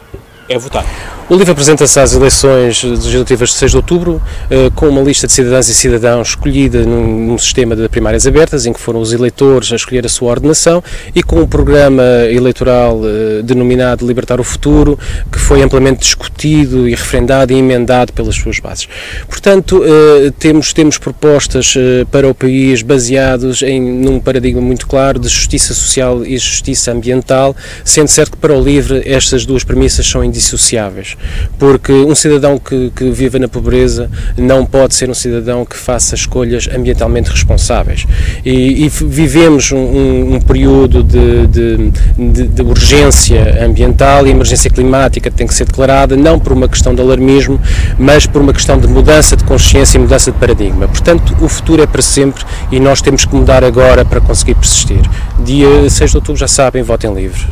é votar. O livro apresenta-se às eleições legislativas de 6 de outubro, eh, com uma lista de cidadãs e cidadãos escolhida num, sistema de primárias abertas, em que foram os eleitores a escolher a sua ordenação, e com um programa eleitoral eh, denominado Libertar o Futuro, que foi amplamente discutido e referendado e emendado pelas suas bases. Portanto, eh, temos, temos propostas para o país baseados em num paradigma muito claro de justiça social e justiça ambiental, sendo certo que para o LIVRE estas duas premissas são indissociáveis porque um cidadão que, que vive na pobreza não pode ser um cidadão que faça escolhas ambientalmente responsáveis. E, e vivemos um, um período de, de, de, de, urgência ambiental e emergência climática que tem que ser declarada, não por uma questão de alarmismo, mas por uma questão de mudança de consciência e mudança de paradigma. Portanto, o futuro é para sempre e nós temos que mudar agora para conseguir persistir. Dia 6 de outubro, já sabem, votem livre.